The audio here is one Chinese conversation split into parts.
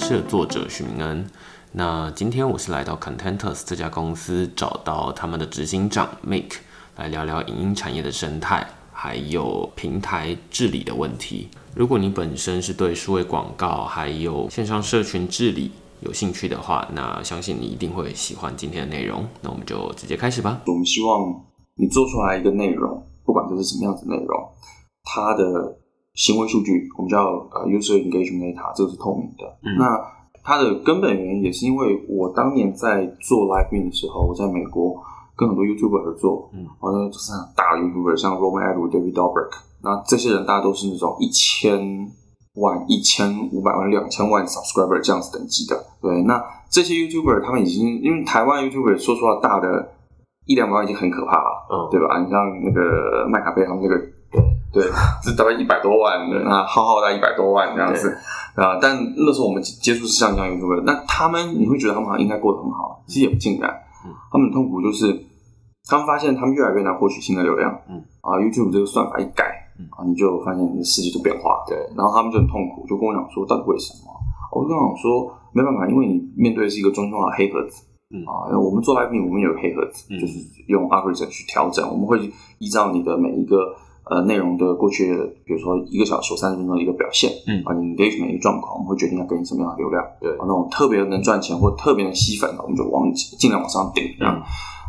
师的作者许明恩。那今天我是来到 Contentus 这家公司，找到他们的执行长 Mike 来聊聊影音产业的生态，还有平台治理的问题。如果你本身是对数位广告还有线上社群治理有兴趣的话，那相信你一定会喜欢今天的内容。那我们就直接开始吧。我们希望你做出来一个内容，不管这是什么样子内容，它的行为数据，我们叫呃 user engagement data，这个是透明的。嗯那它的根本原因也是因为我当年在做 live stream 的时候，我在美国跟很多 YouTuber 合作，嗯，好像就是很大的 YouTuber，像 Roman Edward、David Dobrik，那这些人大家都是那种一千万、一千五百万、两千万 subscriber 这样子等级的。对，那这些 YouTuber 他们已经因为台湾 YouTuber 说实话大的一两百万已经很可怕了，嗯对吧？你像那个麦卡贝他们那个，对，这大概一百多万，那浩浩大概一百多万这样子啊。但那时候我们接触是像这样 YouTuber，那他们你会觉得他们好像应该过得很好，其实也不尽然。嗯他们的痛苦就是他们发现他们越来越难获取新的流量，嗯啊，YouTube 这个算法一改，嗯啊，你就发现你的世界就变化了。对，然后他们就很痛苦，就跟我讲说，到底为什么？我就跟他讲说，没办法，因为你面对的是一个中心化的黑盒子。嗯啊，我们做 live 我们有黑盒子，嗯就是用 algorithm 去调整，我们会依照你的每一个呃内容的过去，比如说一个小时或三十分钟的一个表现，嗯啊，你 engagement 的一个状况，我们会决定要给你什么样的流量。对啊，那种特别能赚钱或特别能吸粉的，我们就往尽量往上顶。这样，嗯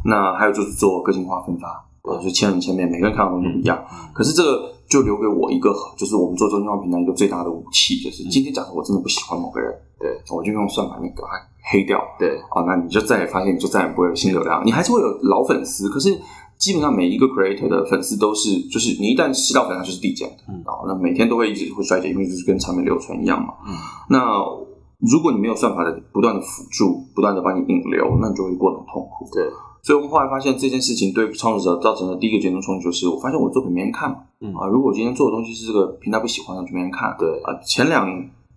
那还有就是做个性化分发，呃，就是千人千面，每个人看到的东西不一样。嗯可是这个就留给我一个，就是我们做中心化平台一个最大的武器，就是今天假设我真的不喜欢某个人，对，我就用算法里面给他黑掉。对，啊，那你就再也发现，你就再也不会有新流量，你还是会有老粉丝，可是基本上每一个 creator 的粉丝都是，就是你一旦吸到粉，它就是递减的，嗯啊，那每天都会一直会衰减，因为就是跟产品留存一样嘛。嗯那如果你没有算法的不断的辅助，不断的帮你引流，那你就会过得很痛苦。对，所以我们后来发现这件事情对创作者造成的第一个严重冲击就是，我发现我的作品没人看嗯啊。如果我今天做的东西是这个平台不喜欢的，就没人看。对啊，前两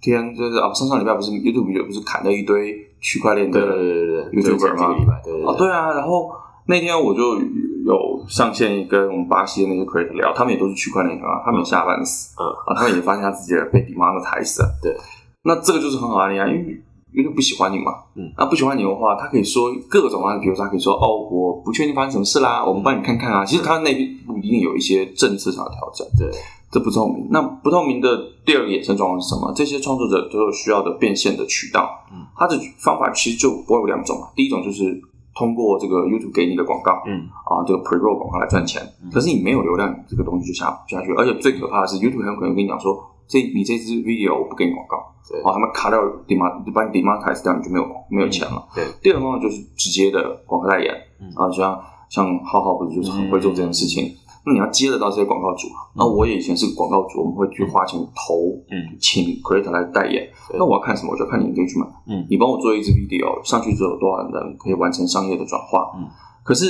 天就是啊，上上礼拜不是 YouTube 有不是砍了一堆区块链的对对对对对 YouTuber 吗这个礼拜，对对啊，对啊，然后那天我就有上线跟我们巴西的那些 creator 聊，他们也都是区块链啊，他们也吓半死，嗯。啊，他们也发现他自己的被 demonetize 了，对，那这个就是很好的例啊，因为 YouTube 不喜欢你嘛，嗯。那不喜欢你的话，他可以说各种啊，比如说他可以说哦，我不确定发生什么事啦，我们帮你看看啊，其实他内部一定有一些政策上的调整，对，这不透明。那不透明的第二个衍生状况是什么？这些创作者都有需要的变现的渠道，嗯，他的方法其实就不外有两种嘛。第一种就是通过这个 YouTube 给你的广告，嗯。啊，这个 pre-roll 广告来赚钱。可是你没有流量，这个东西就下不下去。而且最可怕的是，YouTube 很有可能跟你讲说，这你这支 video 我不给你广告，对。啊，他们卡掉 demand，把你 demonetize 掉，你就没有没有钱了。对，第二个方法就是直接的广告代言，嗯。啊，像像浩浩不是就是很会做这件事情。那你要接得到这些广告主啊，那我也以前是广告主，我们会去花钱投，嗯。请 creator 来代言。那我要看什么？我就看你 engagement，嗯。你帮我做一支 video 上去之后，有多少人可以完成商业的转化？嗯，可是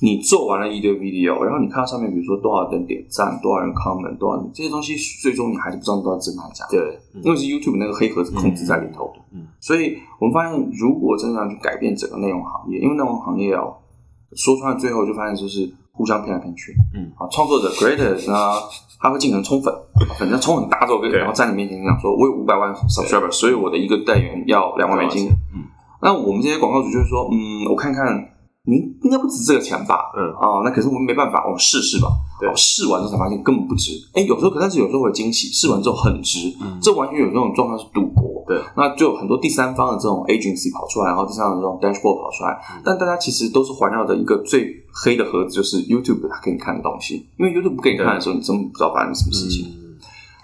你做完了一堆 video，然后你看到上面，比如说多少人点赞，多少人 comment，多少人这些东西，最终你还是不知道你到底真的还是假的。对，嗯因为是 YouTube 那个黑盒子控制在里头。嗯。所以我们发现，如果真的要去改变整个内容行业，因为内容行业哦，说穿了最后就发现就是互相骗来骗去，嗯啊，创作者 creators 呢，他会尽可能冲粉，粉丝冲很大之后，对然后在你面前讲说，我有五百万 subscriber，所以我的一个代言要两万美金，嗯那我们这些广告主就是说，嗯，我看看。您应该不值这个钱吧？嗯啊，那可是我们没办法，我们试试吧。对哦试完之后才发现根本不值。哎，有时候可但是有时候会有惊喜，试完之后很值。嗯这完全有这种状况是赌博。对，那就很多第三方的这种 agency 跑出来，然后第三方的这种 dashboard 跑出来，嗯但大家其实都是环绕着一个最黑的盒子，就是 YouTube 它给你看的东西。因为 YouTube 不给你看的时候，你真不知道发生什么事情。嗯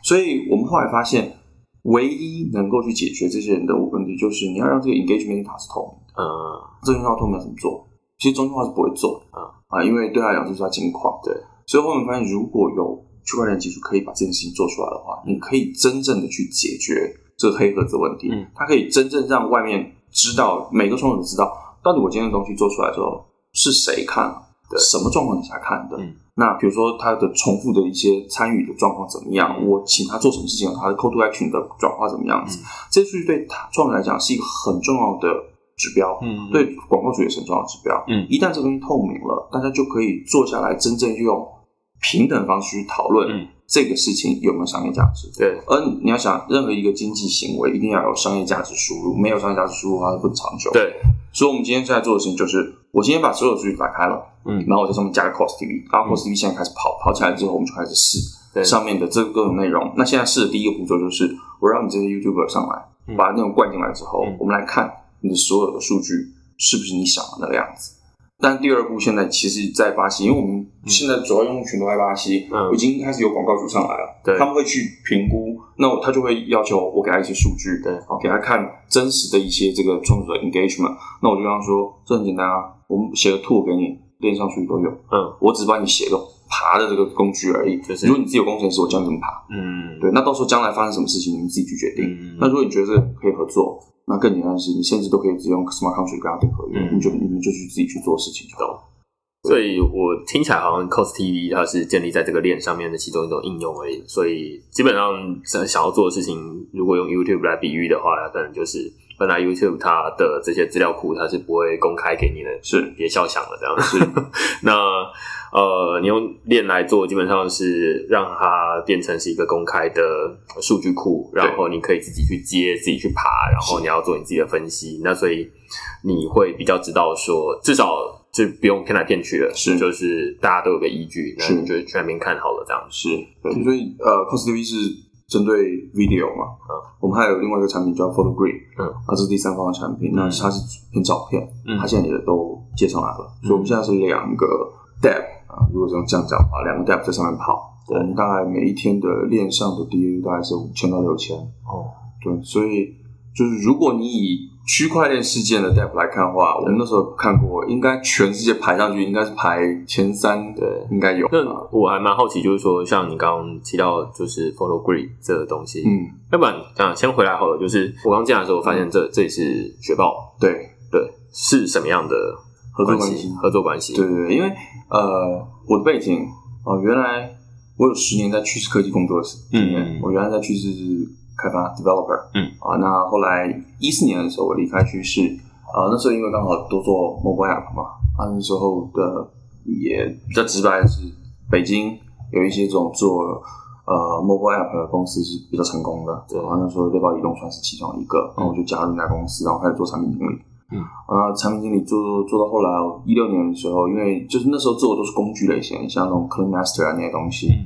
所以我们后来发现，唯一能够去解决这些人的问题，就是你要让这个 engagement data 是透明的。呃中心化透明要怎么做？其实中心化是不会做的，嗯啊，因为对他来讲就是要金矿。对，所以后面发现，如果有区块链技术可以把这件事情做出来的话，你可以真正的去解决这个黑盒子问题。嗯，它可以真正让外面知道，每个创作者知道，到底我今天的东西做出来之后是谁看了，对什么状况底下看的。嗯那比如说他的重复的一些参与的状况怎么样？嗯我请他做什么事情？他的 call to action 的转化怎么样子？嗯这些数据对他创作者来讲是一个很重要的指标。嗯对广告主也是很重要的指标。嗯一旦这个东西透明了，大家就可以坐下来真正用平等的方式去讨论，嗯这个事情有没有商业价值。对，而你要想，任何一个经济行为一定要有商业价值输入，没有商业价值输入的话，它不长久。，对，所以我们今天在做的事情就是，我今天把所有数据打开了，嗯然后我在上面加个 Cost TV，然后 Cost TV 现在开始跑，跑起来之后，我们就开始试对上面的这个各种内容。那现在试的第一个步骤就是，我让你这些 YouTuber 上来，嗯把内容灌进来之后，嗯我们来看你的所有的数据是不是你想的那个样子。但第二步现在其实，在巴西，因为我们现在主要用户群都在巴西，嗯。已经开始有广告主上来了，对。他们会去评估，那他就会要求我给他一些数据，对。好给他看真实的一些这个创作者 engagement，那我就跟他说，这很简单啊，我们写个 tool 给你，链上数据都有，嗯。我只帮你写个爬的这个工具而已。就是。如果你自己有工程师，我教你怎么爬。嗯，对，那到时候将来发生什么事情，你们自己去决定。嗯。那如果你觉得这个可以合作，那更简单的是，你甚至都可以直接用 smart contract 跟他订合约，嗯你就你们就去自己去做事情就够了。所以我听起来好像 Cost TV 它是建立在这个链上面的其中一种应用而已。所以基本上想想要做的事情，如果用 YouTube 来比喻的话，它可能就是本来 YouTube 它的这些资料库它是不会公开给你的，是别笑想了这样子。那呃，你用链来做，基本上是让它变成是一个公开的数据库，然后你可以自己去接、自己去爬，然后你要做你自己的分析。那所以你会比较知道说，至少就不用骗来骗去了，是就是大家都有个依据，那是你就去那边看好了这样子。是，对，所以呃，Cos TV 是针对 video 嘛，嗯，我们还有另外一个产品叫 photogrey，嗯，啊，这是第三方的产品，那嗯它是偏照片，嗯。它现在也都接上来了，所以我们现在是两个 Dep 啊，如果这样这样讲的话，两个 Dep 在上面跑，对。我们大概每一天的链上的 DAU 大概是五千到六千，哦，对，所以就是如果你以区块链事件的 Dep 来看的话，我们那时候看过，应该全世界排上去应该是排前三，对。应该有，那啊我还蛮好奇，就是说，像你刚刚提到，就是 Photo Grid 这个东西，嗯，要不然啊，先回来好了。就是我刚进来的时候，我发现这这里是雪豹，对。对，是什么样的合作关系？合作关系？对对对，因为呃，我的背景哦、呃原来我有十年在趋势科技工作的经验，嗯我原来在趋势是开发 developer，嗯啊，那后来一四年的时候我离开趋势，啊，那时候因为刚好多做 mobile app 嘛，啊，那时候的也比较直白的是，北京有一些这种做。呃，mobile app 的公司是比较成功的，对然后那时候猎豹移动算是其中一个，然后我就加入那家公司，然后开始做产品经理。嗯，啊，产品经理做做到后来，一六年的时候，因为就是那时候做的都是工具类型，像那种 Clean Master 啊那些东西。嗯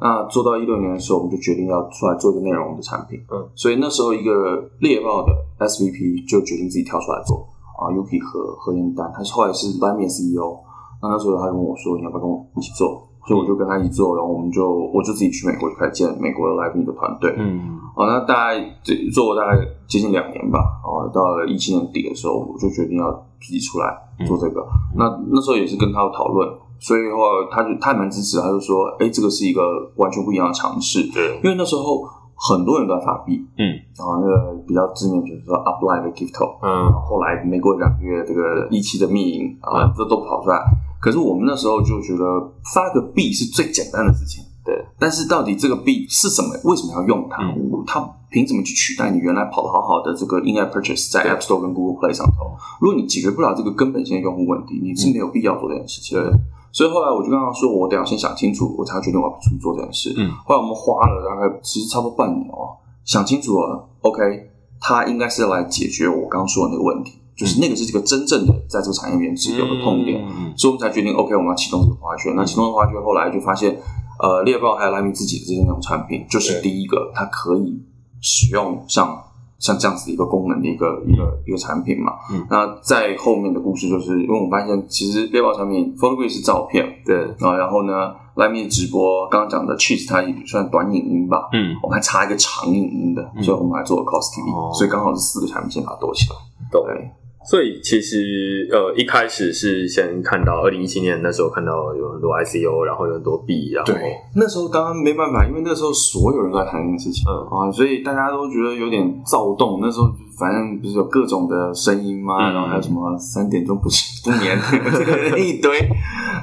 那做到一六年的时候，我们就决定要出来做一个内容的产品。嗯，所以那时候一个猎豹的 SVP 就决定自己跳出来做啊，Yuki 和何燕丹，他是后来是 Lime CEO。那那时候他就跟我说，你要不要跟我一起做？所以我就跟他一起做，然后我们就我就自己去美国就开始建美国的 Live Me 的团队。嗯哦，那大概这做了大概接近两年吧。哦，到了一七年底的时候，我就决定要自己出来做这个。那那时候也是跟他有讨论，所以后来他就他还蛮支持，他就说：“哎，这个是一个完全不一样的尝试。”对，因为那时候很多人都在发币，嗯，然后那个比较知名，比如说 Upline 的 Gifto，嗯后来没过两个月，这个一期的密营啊，这都跑出来。可是我们那时候就觉得发个币是最简单的事情，对。但是到底这个币是什么？为什么要用它？嗯它凭什么去取代你原来跑的好好的这个 In-app Purchase 在 App Store 跟 Google Play 上头？如果你解决不了这个根本性的用户问题，你是没有必要做这件事情的。所以后来我就跟他说，我得要先想清楚，我才决定我要出去做这件事。嗯，后来我们花了大概其实差不多半年哦，想清楚了，OK，他应该是要来解决我刚刚说的那个问题，就是那个是这个真正的在这个产业里面是有的痛点，嗯所以我们才决定 OK，我们要启动这个花圈。那启动这个花圈后来就发现，呃，猎豹还有莱米自己的这些那种产品，就是第一个它可以使用像。像这样子的一个功能的一个一个一个产品嘛，嗯。那在后面的故事就是，因为我们发现其实猎豹产品 Photograph 是照片，对，啊，然后呢，，Lime 直播刚刚讲的 Cheese 它也算短影音吧，嗯，我们还差一个长影音的，嗯。所以我们还做了 Cost TV，、哦所以刚好是四个产品先把它躲起来。对，所以其实呃一开始是先看到二零一七年那时候看到有很多 ICO，然后有很多币，然后那时候刚刚没办法，因为那时候所有人都在谈这件事情，嗯啊，所以大家都觉得有点躁动。那时候反正不是有各种的声音吗？嗯然后还有什么三点钟不不眠这个一堆，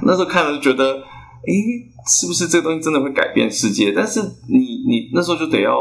那时候看了就觉得，诶，是不是这个东西真的会改变世界？但是你你那时候就得要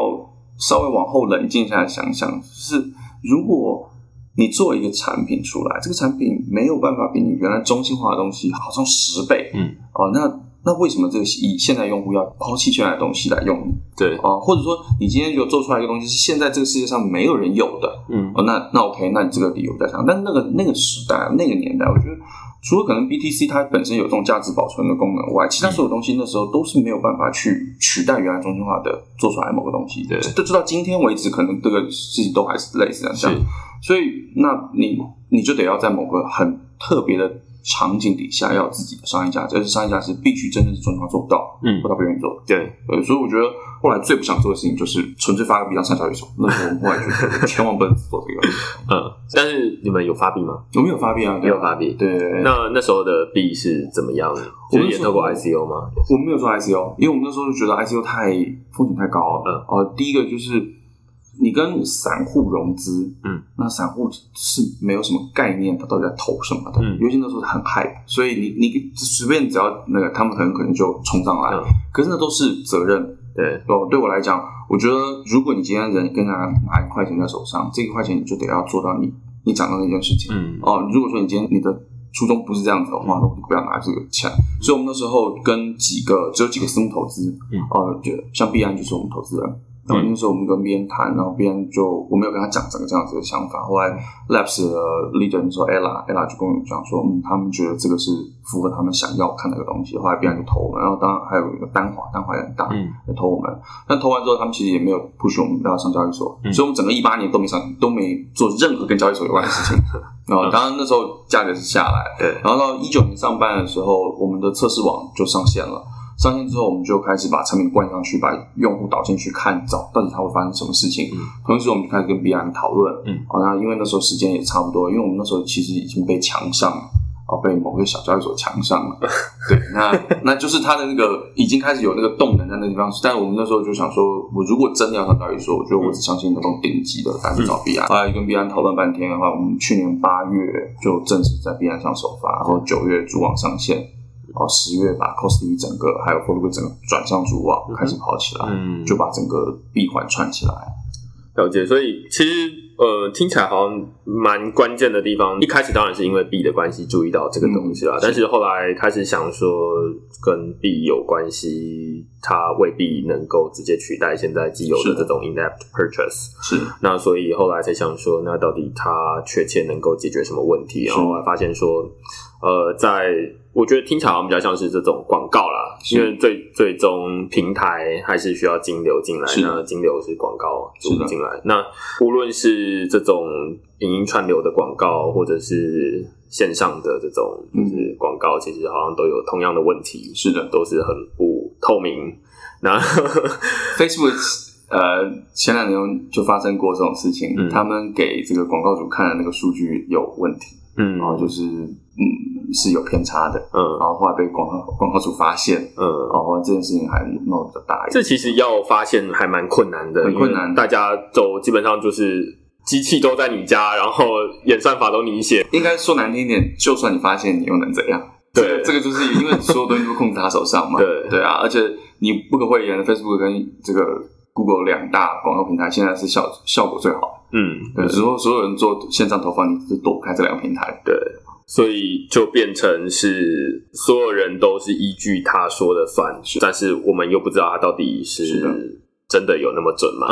稍微往后冷静下来想想，就是如果。你做一个产品出来，这个产品没有办法比你原来中心化的东西好上十倍，嗯，哦，那那为什么这个以现在用户要抛弃现在的东西来用你对，啊？或者说你今天有做出来一个东西是现在这个世界上没有人有的，嗯哦，那那 OK，那你这个理由在上。但是那个那个时代那个年代，我觉得除了可能 BTC 它本身有这种价值保存的功能外，其他所有东西那时候都是没有办法去取代原来中心化的做出来某个东西。对就直到今天为止，可能这个事情都还是类似这样。所以，那你你就得要在某个很特别的场景底下，要有自己的商业价值，而且商业价值必须真正是中心化做不到，嗯不到别人做。对，对，所以我觉得后来最不想做的事情就是纯粹发个币让上交易所。那时候 我们后来觉得千万不能做这个。嗯，但是你们有发币吗？我们有发币啊，没有发币。对那那时候的币是怎么样？我们就是也透过 ICO 吗？我们没有做 ICO，因为我们那时候就觉得 ICO 太风险太高了。嗯哦、第一个就是你跟散户融资，嗯，那散户是没有什么概念，他到底在投什么的。嗯尤其那时候很 hype，所以你你随便只要那个，他们很可能就冲上来。嗯可是那都是责任。对，哦，对我来讲，我觉得如果你今天人跟他拿一块钱在手上，这一块钱你就得要做到你你讲的那件事情。嗯哦，如果说你今天你的初衷不是这样子的话，那我就不要拿这个钱。所以我们那时候跟几个只有几个私募投资，嗯呃，就像币安就是我们投资人。然后那时候我们跟别人谈，然后别人就我没有跟他讲整个这样子的想法。后来 Labs 的 leader 那时候 Ella，Ella 就跟我讲说，嗯，他们觉得这个是符合他们想要看的一个东西。后来别人就投我们，然后当然还有一个单华，单华也很大，嗯也投我们。但投完之后，他们其实也没有 push 我们要上交易所，嗯所以我们整个一八年都没上，都没做任何跟交易所有关的事情。然后当然那时候价格是下来，对，然后到一九年上半的时候，我们的测试网就上线了。上线之后，我们就开始把产品灌上去，把用户导进去看，找到底它会发生什么事情。嗯同时，我们就开始跟 B M 讨论。嗯，好、那因为那时候时间也差不多，因为我们那时候其实已经被强上了，哦，被某个小交易所强上了。对，那那就是它的那个已经开始有那个动能在那地方。但我们那时候就想说，我如果真的要上交易所，我觉得我只相信那种顶级的，才去找 B 安。后来跟 B M 讨论半天的话，我们去年八月就正式在 B M 上首发，然后九月主网上线。哦，十月把 Costly 整个还有 f o l o 整个转上主网，开始跑起来，嗯，就把整个闭环串起来。了解，所以其实呃，听起来好像蛮关键的地方。一开始当然是因为 B 的关系注意到这个东西啦，嗯但是后来开始想说跟 B 有关系，它未必能够直接取代现在既有的的这种 in-app purchase。是，那所以后来才想说，那到底它确切能够解决什么问题？然后后来发现说，呃，在我觉得听起来好像比较像是这种广告啦，因为最最终平台还是需要金流进来，那金流是广告注是的。入进来。那无论是这种影音串流的广告，或者是线上的这种就是广告，其实好像都有同样的问题，是的。都是很不透明。那 Facebook 呃前两年就发生过这种事情，嗯。他们给这个广告主看的那个数据有问题，嗯然后就是嗯是有偏差的，嗯然后后来被广告广告主发现，嗯，然后这件事情还闹得比较大一点。这其实要发现还蛮困难的，很困难大家都基本上就是机器都在你家，然后演算法都你写，应该说难听一点，就算你发现，你又能怎样？对这个这个就是因为所有东西都控制他手上嘛。对对啊，而且你不可讳言，Facebook 跟这个 Google 两大广告平台现在是效效果最好的。嗯，对，所有所有人做线上投放，你是躲不开这两个平台。对，所以就变成是所有人都是依据他说的算，但是我们又不知道他到底是真的有那么准吗？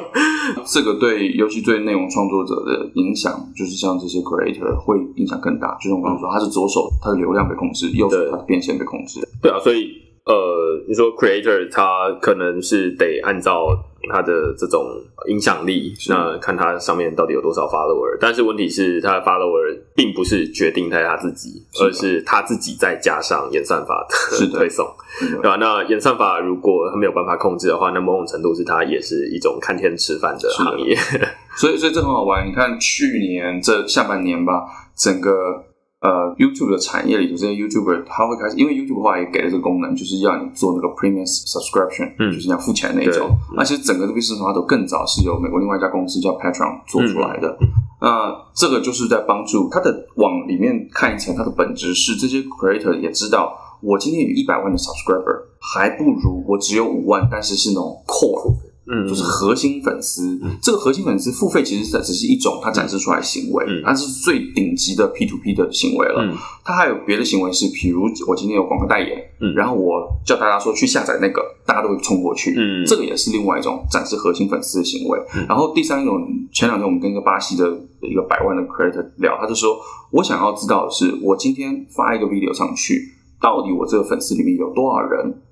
这个对，尤其对内容创作者的影响，就是像这些 creator 会影响更大。就像我刚刚说，他是左手他的流量被控制，右手他的变现被控制。对啊，所以呃，你说 creator 他可能是得按照他的这种影响力，那看他上面到底有多少 follower。但是问题是，他的 follower 并不是决定在他自己，是而是他自己再加上演算法的推送，对吧？那演算法如果他没有办法控制的话，那某种程度是它也是一种看天吃饭的行业。所以，所以这很好玩。你看去年这下半年吧，整个呃 YouTube 的产业里头，这些 YouTuber 他会开始，因为 YouTube 的话也给了这个功能，就是要你做那个 Premium Subscription，、嗯就是你要付钱的那种。那其实整个这个市场它都更早是由美国另外一家公司叫 Patreon 做出来的。嗯那这个就是在帮助它的往里面看一层，它的本质是这些 Creator 也知道，我今天有一百万的 Subscriber，还不如我只有五万，但是是那种 Core。嗯就是核心粉丝。这个核心粉丝付费其实只是一种它展示出来的行为，嗯它是最顶级的 P to P 的行为了。嗯它还有别的行为是，比如我今天有广告代言，嗯然后我叫大家说去下载那个，大家都会冲过去，嗯这个也是另外一种展示核心粉丝的行为。嗯然后第三种，前两天我们跟一个巴西的一个百万的 creator 聊，他就说，我想要知道的是，我今天发一个 video 上去，到底我这个粉丝里面有多少人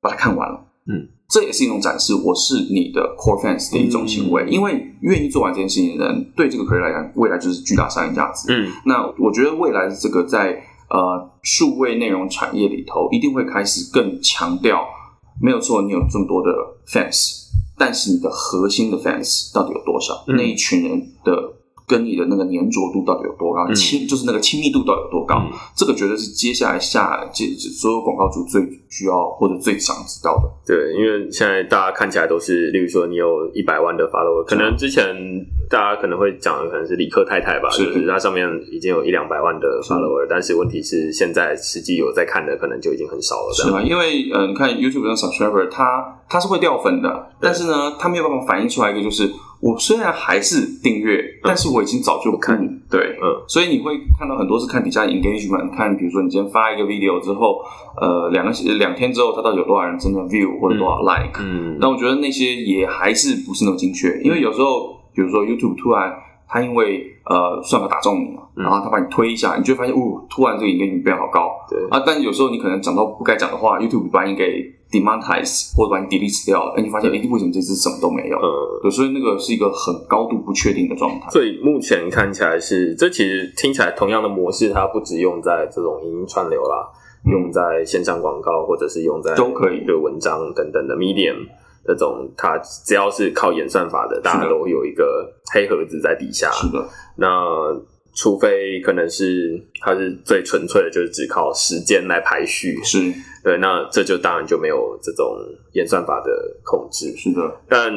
把它看完了？嗯，这也是一种展示我是你的 core fans 的一种行为，嗯因为愿意做完这件事情的人，对这个 creator 来讲，未来就是巨大商业价值。嗯那我觉得未来的这个在呃数位内容产业里头，一定会开始更强调，没有错，你有这么多的 fans，但是你的核心的 fans 到底有多少？嗯那一群人的跟你的那个粘着度到底有多高？嗯亲就是那个亲密度到底有多高？嗯这个绝对是接下来下这所有广告主最需要或者最想知道的。对，因为现在大家看起来都是，例如说你有一百万的 follower，可能之前大家可能会讲的可能是理科太太吧，是就是它上面已经有一两百万的 follower，但是问题是现在实际有在看的可能就已经很少了。是啊，因为呃，你看 YouTube 上 subscriber，它它是会掉粉的，但是呢，它没有办法反映出来一个，就是我虽然还是订阅，但是我已经早就不看。对，嗯，所以你会看到很多是看底下 engagement，看比如说你今天发一个 video 之后，呃，两个两天之后，它到底有多少人真的 view 或者多少 like，嗯。但我觉得那些也还是不是那么精确，因为有时候，比如说 YouTube 突然它因为呃算法打中你了，嗯。然后它把你推一下，你就会发现，哦，突然这个影片变好高，对。啊，但有时候你可能讲到不该讲的话，YouTube 把你给 demonetize 或者把你 delete 掉了，哎，你发现，哎，为什么这次什么都没有？呃，对，所以那个是一个很高度不确定的状态。所以目前看起来是，这其实听起来同样的模式，它不只用在这种影音串流啦，用在线上广告，或者是用在都可以。的文章等等的 medium 这种，它只要是靠演算法的，大家都有一个黑盒子在底下。是的，那除非可能是它是最纯粹的，就是只靠时间来排序，是对，那这就当然就没有这种演算法的控制。是的，但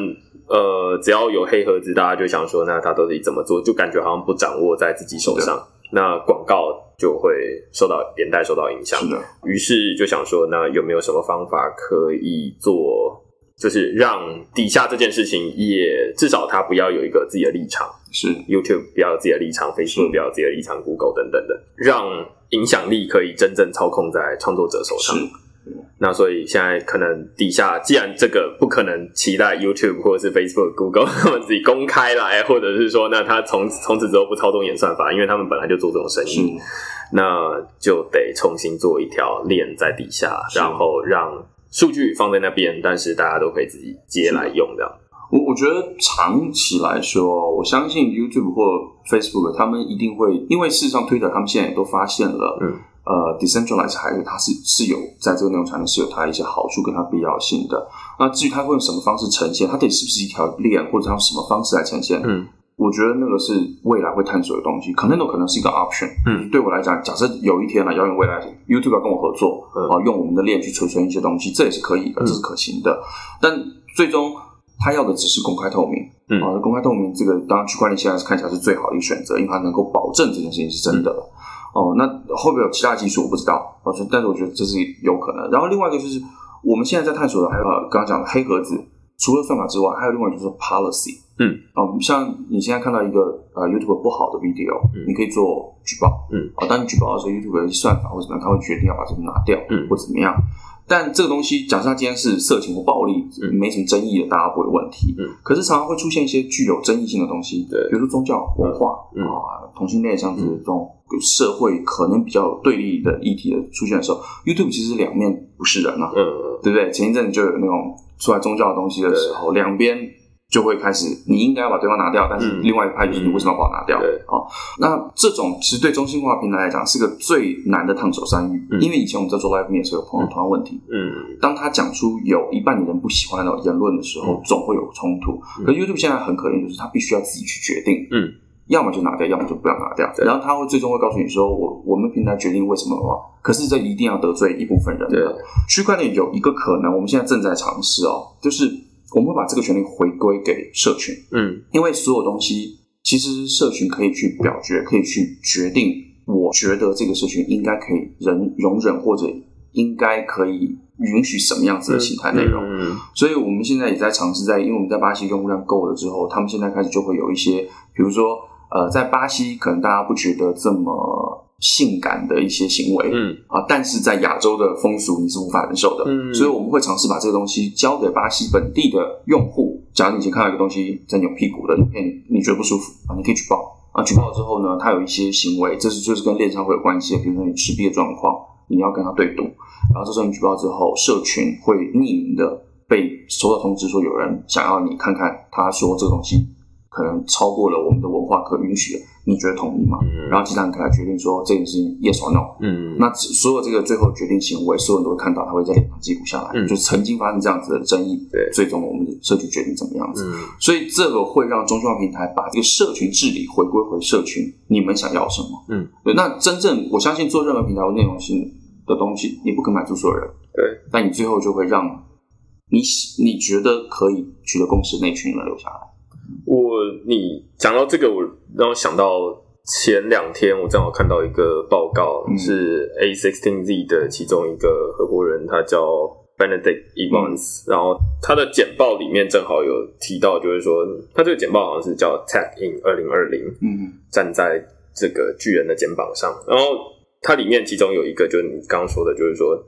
呃，只要有黑盒子，大家就想说，那它到底怎么做？就感觉好像不掌握在自己手上，那广告就会受到连带受到影响是。的，于是就想说，那有没有什么方法可以做，就是让底下这件事情也至少他不要有一个自己的立场是，YouTube 不要有自己的立场，Facebook 不要有自己的立场，Google 等等的，让影响力可以真正操控在创作者手上。是。那所以现在可能底下，既然这个不可能期待 YouTube 或者是 Facebook、Google 他们自己公开来，或者是说，那他从从此之后不操纵演算法，因为他们本来就做这种生意，那就得重新做一条链在底下，然后让数据放在那边，但是大家都可以自己接来用这样。我我觉得长期来说，我相信 YouTube 或 Facebook 他们一定会，因为事实上 Twitter 他们现在也都发现了，嗯，呃，decentralized 还是它是是有在这个内容产业是有它一些好处跟它必要性的。那至于它会用什么方式呈现，它到底是不是一条链，或者它用什么方式来呈现，嗯，我觉得那个是未来会探索的东西。可能都可能是一个 option，嗯，对我来讲，假设有一天了，要用未来 YouTube 要跟我合作，嗯啊，用我们的链去储存一些东西，这也是可以的，嗯这是可行的。但最终他要的只是公开透明，嗯啊，公开透明这个当然区块链现在是看起来是最好的一个选择，因为它能够保证这件事情是真的。嗯哦，那会不会有其他技术我不知道，但是我觉得这是有可能。然后另外一个就是我们现在在探索的，还有呃刚刚讲的黑盒子，除了算法之外，还有另外就是 policy。嗯，哦，像你现在看到一个呃 YouTube 不好的 video，、嗯。你可以做举报，嗯，啊、当你举报的时候，YouTube 的算法或者怎么样，他会决定要把这个拿掉，嗯。或怎么样。但这个东西，假设它今天是色情或暴力，嗯。没什么争议的，大家不会有问题。嗯，可是常常会出现一些具有争议性的东西，对。比如说宗教文化嗯。啊、同性恋这样子这种社会可能比较有对立的议题的出现的时候，YouTube 其实两面不是人啊，嗯，对不对？前一阵就有那种出来宗教的东西的时候，两边就会开始，你应该要把对方拿掉，但是嗯。另外一派就是你为什么要把我拿掉？对。哦，那这种其实对中心化平台来讲是个最难的烫手山芋，嗯。因为以前我们在做 live 面的时候有碰到同样问题，嗯，当他讲出有一半的人不喜欢的言论的时候，嗯。总会有冲突。嗯。可是 YouTube 现在很可怜，就是他必须要自己去决定，嗯，要么就拿掉，要么就不要拿掉。然后他会最终会告诉你说，我我们平台决定为什么的话，可是这一定要得罪一部分人对。区块链有一个可能，我们现在正在尝试哦，就是我们会把这个权利回归给社群，嗯，因为所有东西其实社群可以去表决，可以去决定。我觉得这个社群应该可以忍容忍，或者应该可以允许什么样子的形态内容。嗯所以我们现在也在尝试在，因为我们在巴西用户量够了之后，他们现在开始就会有一些，比如说呃，在巴西可能大家不觉得这么性感的一些行为，嗯啊，但是在亚洲的风俗你是无法忍受的，嗯所以我们会尝试把这个东西交给巴西本地的用户。假如你以前看到一个东西在扭屁股的影片，你觉得不舒服啊，你可以举报啊，举报之后呢，它有一些行为，这是就是跟链上会有关系的，比如说你持币的状况，你要跟他对赌，然后这时候你举报之后，社群会匿名的被收到通知说有人想要你看看，他说这个东西可能超过了我们的文化可允许的，你觉得同意吗？嗯然后其他人可来决定说这件事情 yes or no。嗯那所有这个最后决定行为，所有人都会看到，他会在脸上记录下来，嗯就曾经发生这样子的争议，对最终我们的社区决定怎么样子。嗯所以这个会让中心化平台把这个社群治理回归回社群，你们想要什么？嗯，对。那真正我相信做任何平台或内容性的东西，你不可能满足所有人，对，但你最后就会让你你觉得可以取得共识那群人留下来。我你讲到这个，我让我想到前两天我正好看到一个报告，嗯是 A sixteen Z 的其中一个合伙人，他叫 Benedict Evans，、然后他的简报里面正好有提到，就是说他这个简报好像是叫 Tech in 二零二零，嗯站在这个巨人的肩膀上。然后它里面其中有一个就是你刚刚说的，就是说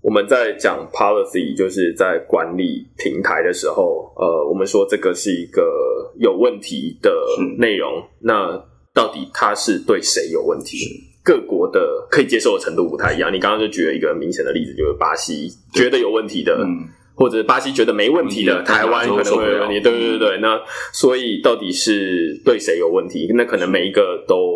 我们在讲 policy，就是在管理平台的时候，呃，我们说这个是一个有问题的内容，那到底它是对谁有问题？各国的可以接受的程度不太一样。你刚刚就举了一个明显的例子，就是巴西觉得有问题的，嗯，或者巴西觉得没问题的，台湾可能会有问题。对对对对，那所以到底是对谁有问题？那可能每一个都不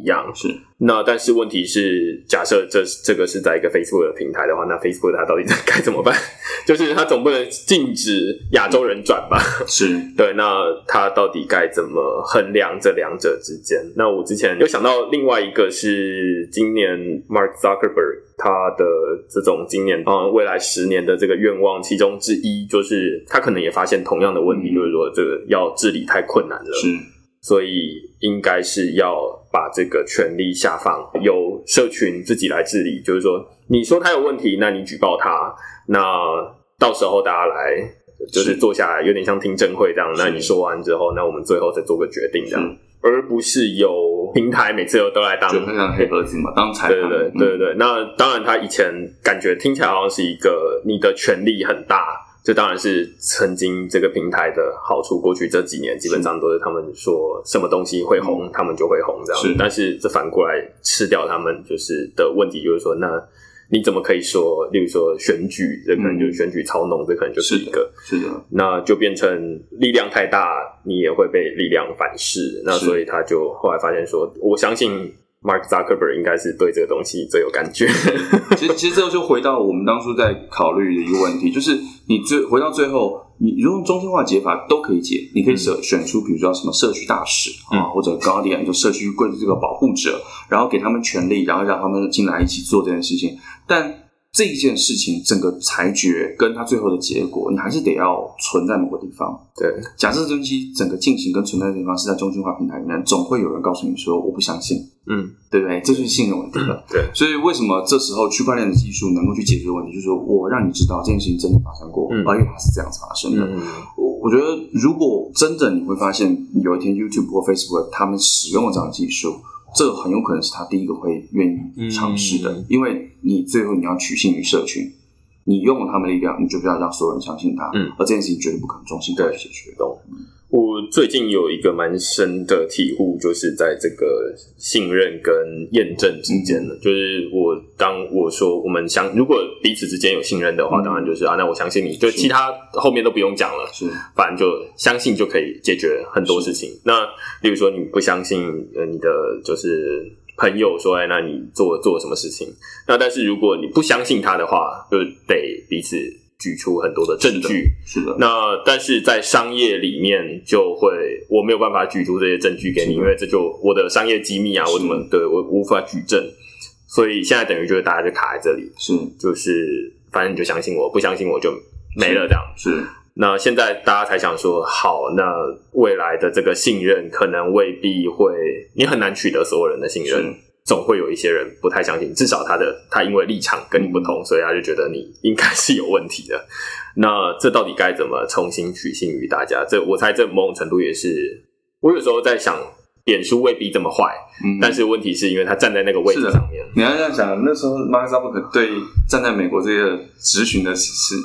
一样。是那但是问题是，假设这这个是在一个 Facebook 的平台的话，那 Facebook 它到底该怎么办？就是它总不能禁止亚洲人转吧？是，对，那它到底该怎么衡量这两者之间？那我之前有想到另外一个是今年 Mark Zuckerberg 他的这种今年啊、未来十年的这个愿望其中之一，就是他可能也发现同样的问题，嗯就是说这个要治理太困难了，是所以应该是要把这个权力下放，由社群自己来治理。就是说，你说他有问题，那你举报他，那到时候大家来就是是坐下来，有点像听证会这样。那你说完之后，那我们最后再做个决定，这样，而不是由平台每次都都来当就很像黑盒子嘛，当裁判，对对对对对对，那当然，他以前感觉听起来好像是一个你的权力很大，这当然是曾经这个平台的好处。过去这几年基本上都是他们说什么东西会红，他们就会红这样。是但是这反过来吃掉他们就是的问题，就是说，那你怎么可以说，例如说选举，这可能就是选举操弄，这可能就是是的一个。是的，那就变成力量太大，你也会被力量反噬。那所以他就后来发现说，我相信 Mark Zuckerberg 应该是对这个东西最有感觉。其实，其实这个就回到我们当初在考虑的一个问题，就是你最回到最后，你如果用中心化解法都可以解，你可以选选出比如说什么社区大使啊，嗯或者 Guardian 就社区贵这个保护者，然后给他们权利，然后让他们进来一起做这件事情，但。这一件事情，整个裁决跟它最后的结果，你还是得要存在某个地方。对，假设这东西整个进行跟存在的地方是在中心化平台里面，总会有人告诉你说我不相信，嗯，对不对？这就是信任问题了。对，所以为什么这时候区块链的技术能够去解决问题？就是说我让你知道这件事情真的发生过，嗯而且它是这样子发生的。嗯，我我觉得，如果真的你会发现有一天 YouTube 或 Facebook 他们使用了这样的技术，这个很有可能是他第一个会愿意尝试的，嗯。因为你最后你要取信于社群，你用了他们的力量，你就不要让所有人相信他，嗯而这件事情绝对不可能中心化去解决。懂。我最近有一个蛮深的体悟，就是在这个信任跟验证之间的，就是我当我说我们相如果彼此之间有信任的话，嗯当然就是啊，那我相信你，就其他后面都不用讲了，是反正就相信就可以解决很多事情。那例如说你不相信呃你的就是朋友说，哎，那你做做了什么事情？那但是如果你不相信他的话，就得彼此举出很多的证据。是的，那但是在商业里面就会我没有办法举出这些证据给你，因为这就我的商业机密啊，我怎么对我无法举证。所以现在等于就是大家就卡在这里，是就是反正你就相信我，不相信我就没了这样。是那现在大家才想说，好，那未来的这个信任可能未必会，你很难取得所有人的信任是。总会有一些人不太相信，至少他的他因为立场跟你不同，所以他就觉得你应该是有问题的。那这到底该怎么重新取信于大家？这我猜这某种程度也是我有时候在想，脸书未必这么坏，嗯但是问题是因为他站在那个位置上面，你要这样想，那时候 Mark Zuckerberg 对站在美国这个咨询的是是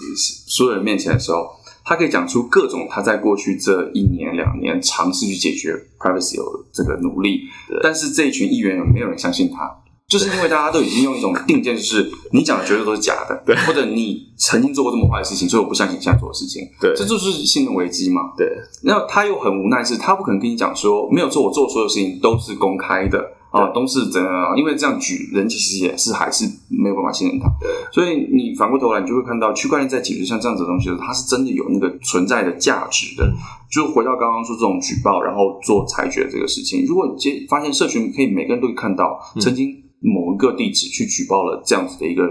所有人面前的时候，他可以讲出各种他在过去这一年两年尝试去解决 privacy 有这个努力，但是这一群议员有没有人相信他？就是因为大家都已经用一种定见，就是你讲的绝对都是假的，对。或者你曾经做过这么坏的事情，所以我不相信你现在做的事情，对。这就是信任危机嘛。对。那他又很无奈，是他不可能跟你讲说，没有错，我做所有事情都是公开的啊，都是怎样，因为这样举人其实也是还是没有办法信任他。所以你反过头来，你就会看到区块链在解决像这样子的东西的时候，它是真的有那个存在的价值的。嗯就回到刚刚说这种举报，然后做裁决这个事情，如果你接发现社群可以每个人都可以看到，嗯曾经某一个地址去举报了这样子的一个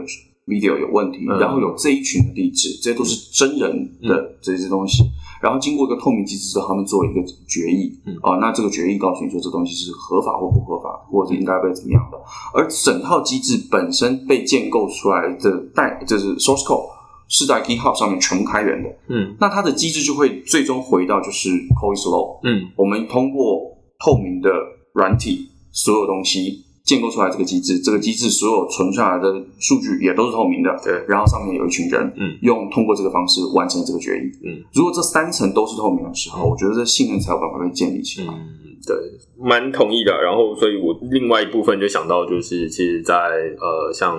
video 有问题，嗯。然后有这一群的地址，这些都是真人的这些东西。然后经过一个透明机制之后，他们做一个决议，嗯。啊，那这个决议告诉你说这东西是合法或不合法，或者应该被怎么样的。而整套机制本身被建构出来的代，就是 source code 是在 GitHub 上面全部开源的，嗯。那它的机制就会最终回到就是 code is law，嗯。我们通过透明的软体，所有东西建构出来这个机制，这个机制所有存下来的数据也都是透明的，对然后上面有一群人，嗯，用通过这个方式完成这个决议，嗯，如果这三层都是透明的时候，嗯我觉得这信任才有办法被建立起来。嗯，对，蛮同意的。然后，所以我另外一部分就想到，就是其实在，呃，像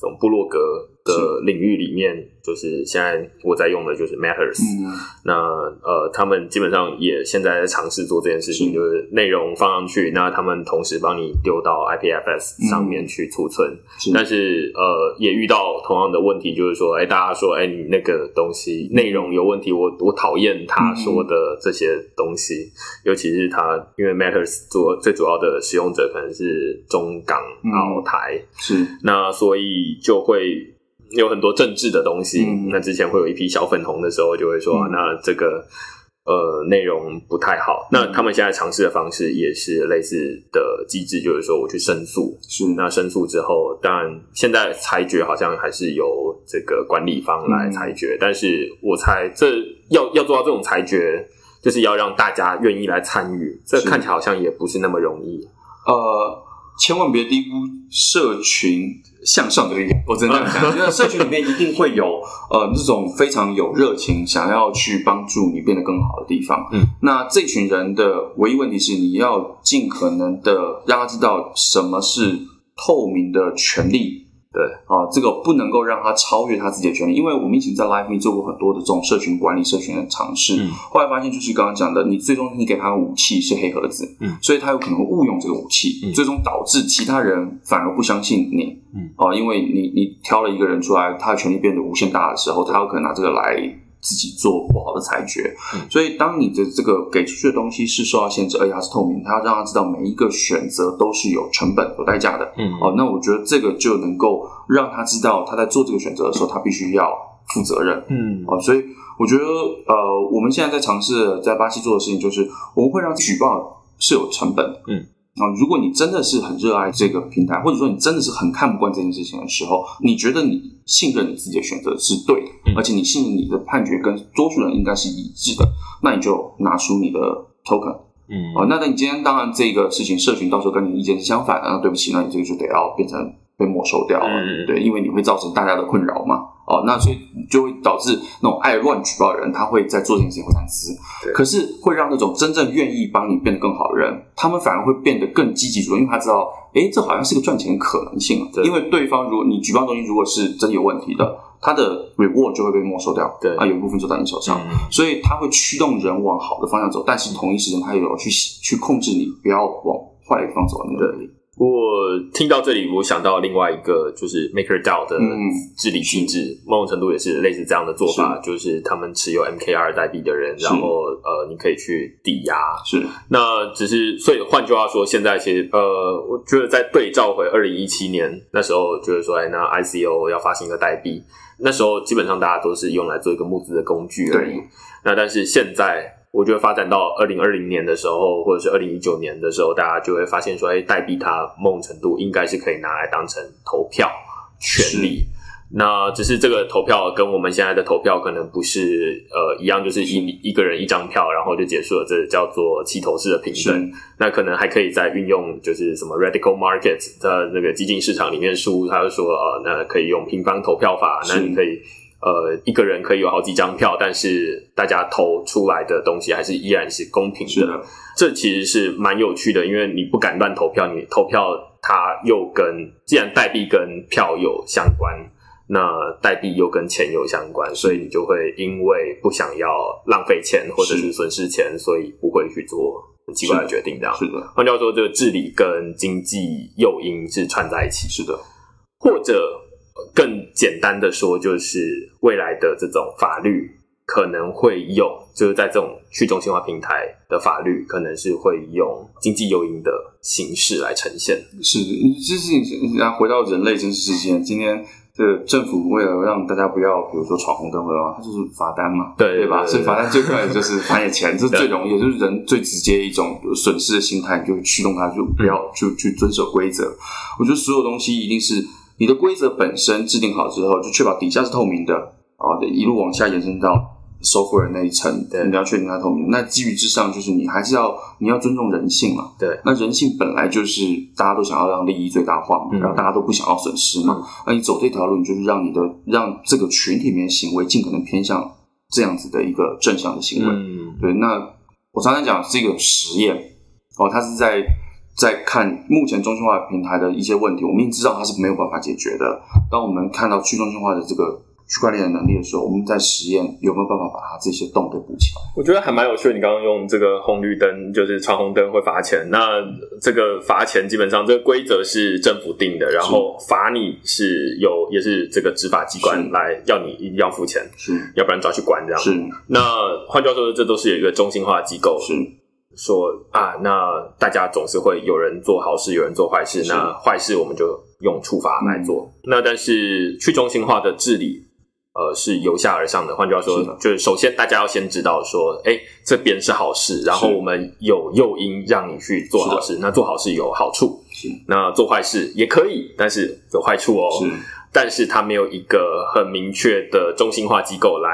这种部落格的领域里面，就是现在我在用的就是 Matters，、嗯，那呃，他们基本上也现在在尝试做这件事情，是。就是内容放上去，那他们同时帮你丢到 IPFS 上面去储存。是。但是呃，也遇到同样的问题，就是说，哎，大家说，哎，你那个东西内容有问题，我我讨厌他说的这些东西，尤其是他，因为 Matters 做最主要的使用者可能是中港嗯。澳台，是。那所以就会有很多政治的东西。嗯那之前会有一批小粉红的时候，就会说、那这个呃内容不太好。那他们现在尝试的方式也是类似的机制，就是说我去申诉。是那申诉之后，当然现在裁决好像还是由这个管理方来裁决，但是我猜这要要做到这种裁决。就是要让大家愿意来参与，这看起来好像也不是那么容易。呃，千万别低估社群向上的力量。我真的这样讲，因 为社群里面一定会有呃这种非常有热情，想要去帮助你变得更好的地方。嗯，那这群人的唯一问题是，你要尽可能的让他知道什么是透明的权利。对。啊，这个不能够让他超越他自己的权利，因为我们以前在 Live Me 做过很多的这种社群管理、社群的尝试，嗯。后来发现就是刚刚讲的，你最终你给他的武器是黑盒子，嗯。所以他有可能会误用这个武器，嗯。最终导致其他人反而不相信你，嗯。啊，因为你你挑了一个人出来，他的权力变得无限大的时候，他有可能拿这个来自己做不好的裁决，嗯所以当你的这个给出去的东西是受到限制，而且它是透明，他要让他知道每一个选择都是有成本、有代价的，嗯哦，那我觉得这个就能够让他知道他在做这个选择的时候，他必须要负责任。嗯哦，所以我觉得呃，我们现在在尝试在巴西做的事情，就是我们会让举报是有成本的。嗯。啊，如果你真的是很热爱这个平台，或者说你真的是很看不惯这件事情的时候，你觉得你信任你自己的选择是对的，嗯而且你信任你的判决跟多数人应该是一致的，那你就拿出你的 token 嗯哦，那那你今天当然这个事情社群到时候跟你意见是相反的，那对不起，那你这个就得要变成被没收掉了，嗯对，因为你会造成大家的困扰嘛。哦，那所以就会导致那种爱乱举报的人，他会在做这件事情会三思对，可是会让那种真正愿意帮你变得更好的人，他们反而会变得更积极主动，因为他知道，哎，这好像是个赚钱的可能性啊。对因为对方如果你举报东西如果是真有问题的，他的 reward 就会被没收掉，对啊，有一部分就在你手上。嗯所以他会驱动人往好的方向走，但是同一时间他也有去去控制你不要往坏的地方走的那个能力。我听到这里，我想到另外一个就是 MakerDAO 的嗯。治理机制，某种程度也是类似这样的做法，就是他们持有 MKR 代币的人，然后呃，你可以去抵押。是。那只是，所以换句话说，现在其实呃，我觉得在对照回二零一七年那时候，就是说，哎，那 ICO 要发行一个代币，那时候基本上大家都是用来做一个募资的工具而已。那但是现在我觉得发展到二零二零年的时候，或者是二零一九年的时候，大家就会发现说，哎，代币它某种程度应该是可以拿来当成投票权利。那只是这个投票跟我们现在的投票可能不是呃一样，就是一一个人一张票，然后就结束了，这叫做齐头式的平等。那可能还可以再运用，就是什么 radical market 的那个激进市场里面书，他就说呃，那可以用平方投票法，那你可以呃一个人可以有好几张票，但是大家投出来的东西还是依然是公平的。这其实是蛮有趣的，因为你不敢乱投票，你投票它又跟既然代币跟票有相关。那代币又跟钱有相关，所以你就会因为不想要浪费钱或者是损失钱，所以不会去做很奇怪的决定。这样是的。换句话说，这个治理跟经济诱因是串在一起。是的。或者更简单的说，就是未来的这种法律可能会用，就是在这种去中心化平台的法律，可能是会用经济诱因的形式来呈现。是，这是然后回到人类真实世界，今天。这政府为了让大家不要，比如说闯红灯的话，它就是罚单嘛，对对吧？所以罚单最快的就是罚你钱，这是最容易，就是人最直接一种损失的心态，就驱动他就不要就去遵守规则。我觉得所有东西一定是你的规则本身制定好之后，就确保底下是透明的啊，一路往下延伸到。software 那一层，对，你要确定它透明。那基于之上，就是你还是要你要尊重人性嘛。对，那人性本来就是大家都想要让利益最大化嘛，然后大家都不想要损失嘛。那你走这条路，你就是让你的让这个群体里面行为尽可能偏向这样子的一个正向的行为。嗯，对。那我常常讲这个实验哦，它是在在看目前中心化平台的一些问题，我们已经知道它是没有办法解决的。当我们看到去中心化的这个。区块链的能力的时候，我们在实验有没有办法把它这些洞给补起来？我觉得还蛮有趣的。你刚刚用这个红绿灯，就是闯红灯会罚钱。那这个罚钱基本上这个规则是政府定的，然后罚你是有也是这个执法机关来要你一定要付钱，是，要不然抓去关这样。是。那换句话说，这都是有一个中心化机构是说啊，那大家总是会有人做好事，有人做坏事，那坏事我们就用处罚来做。那但是去中心化的治理。呃，是由下而上的。换句话说，就是首先大家要先知道说，哎，这边是好事，然后我们有诱因让你去做好事。那做好事有好处，那做坏事也可以，但是有坏处哦。是，但是它没有一个很明确的中心化机构来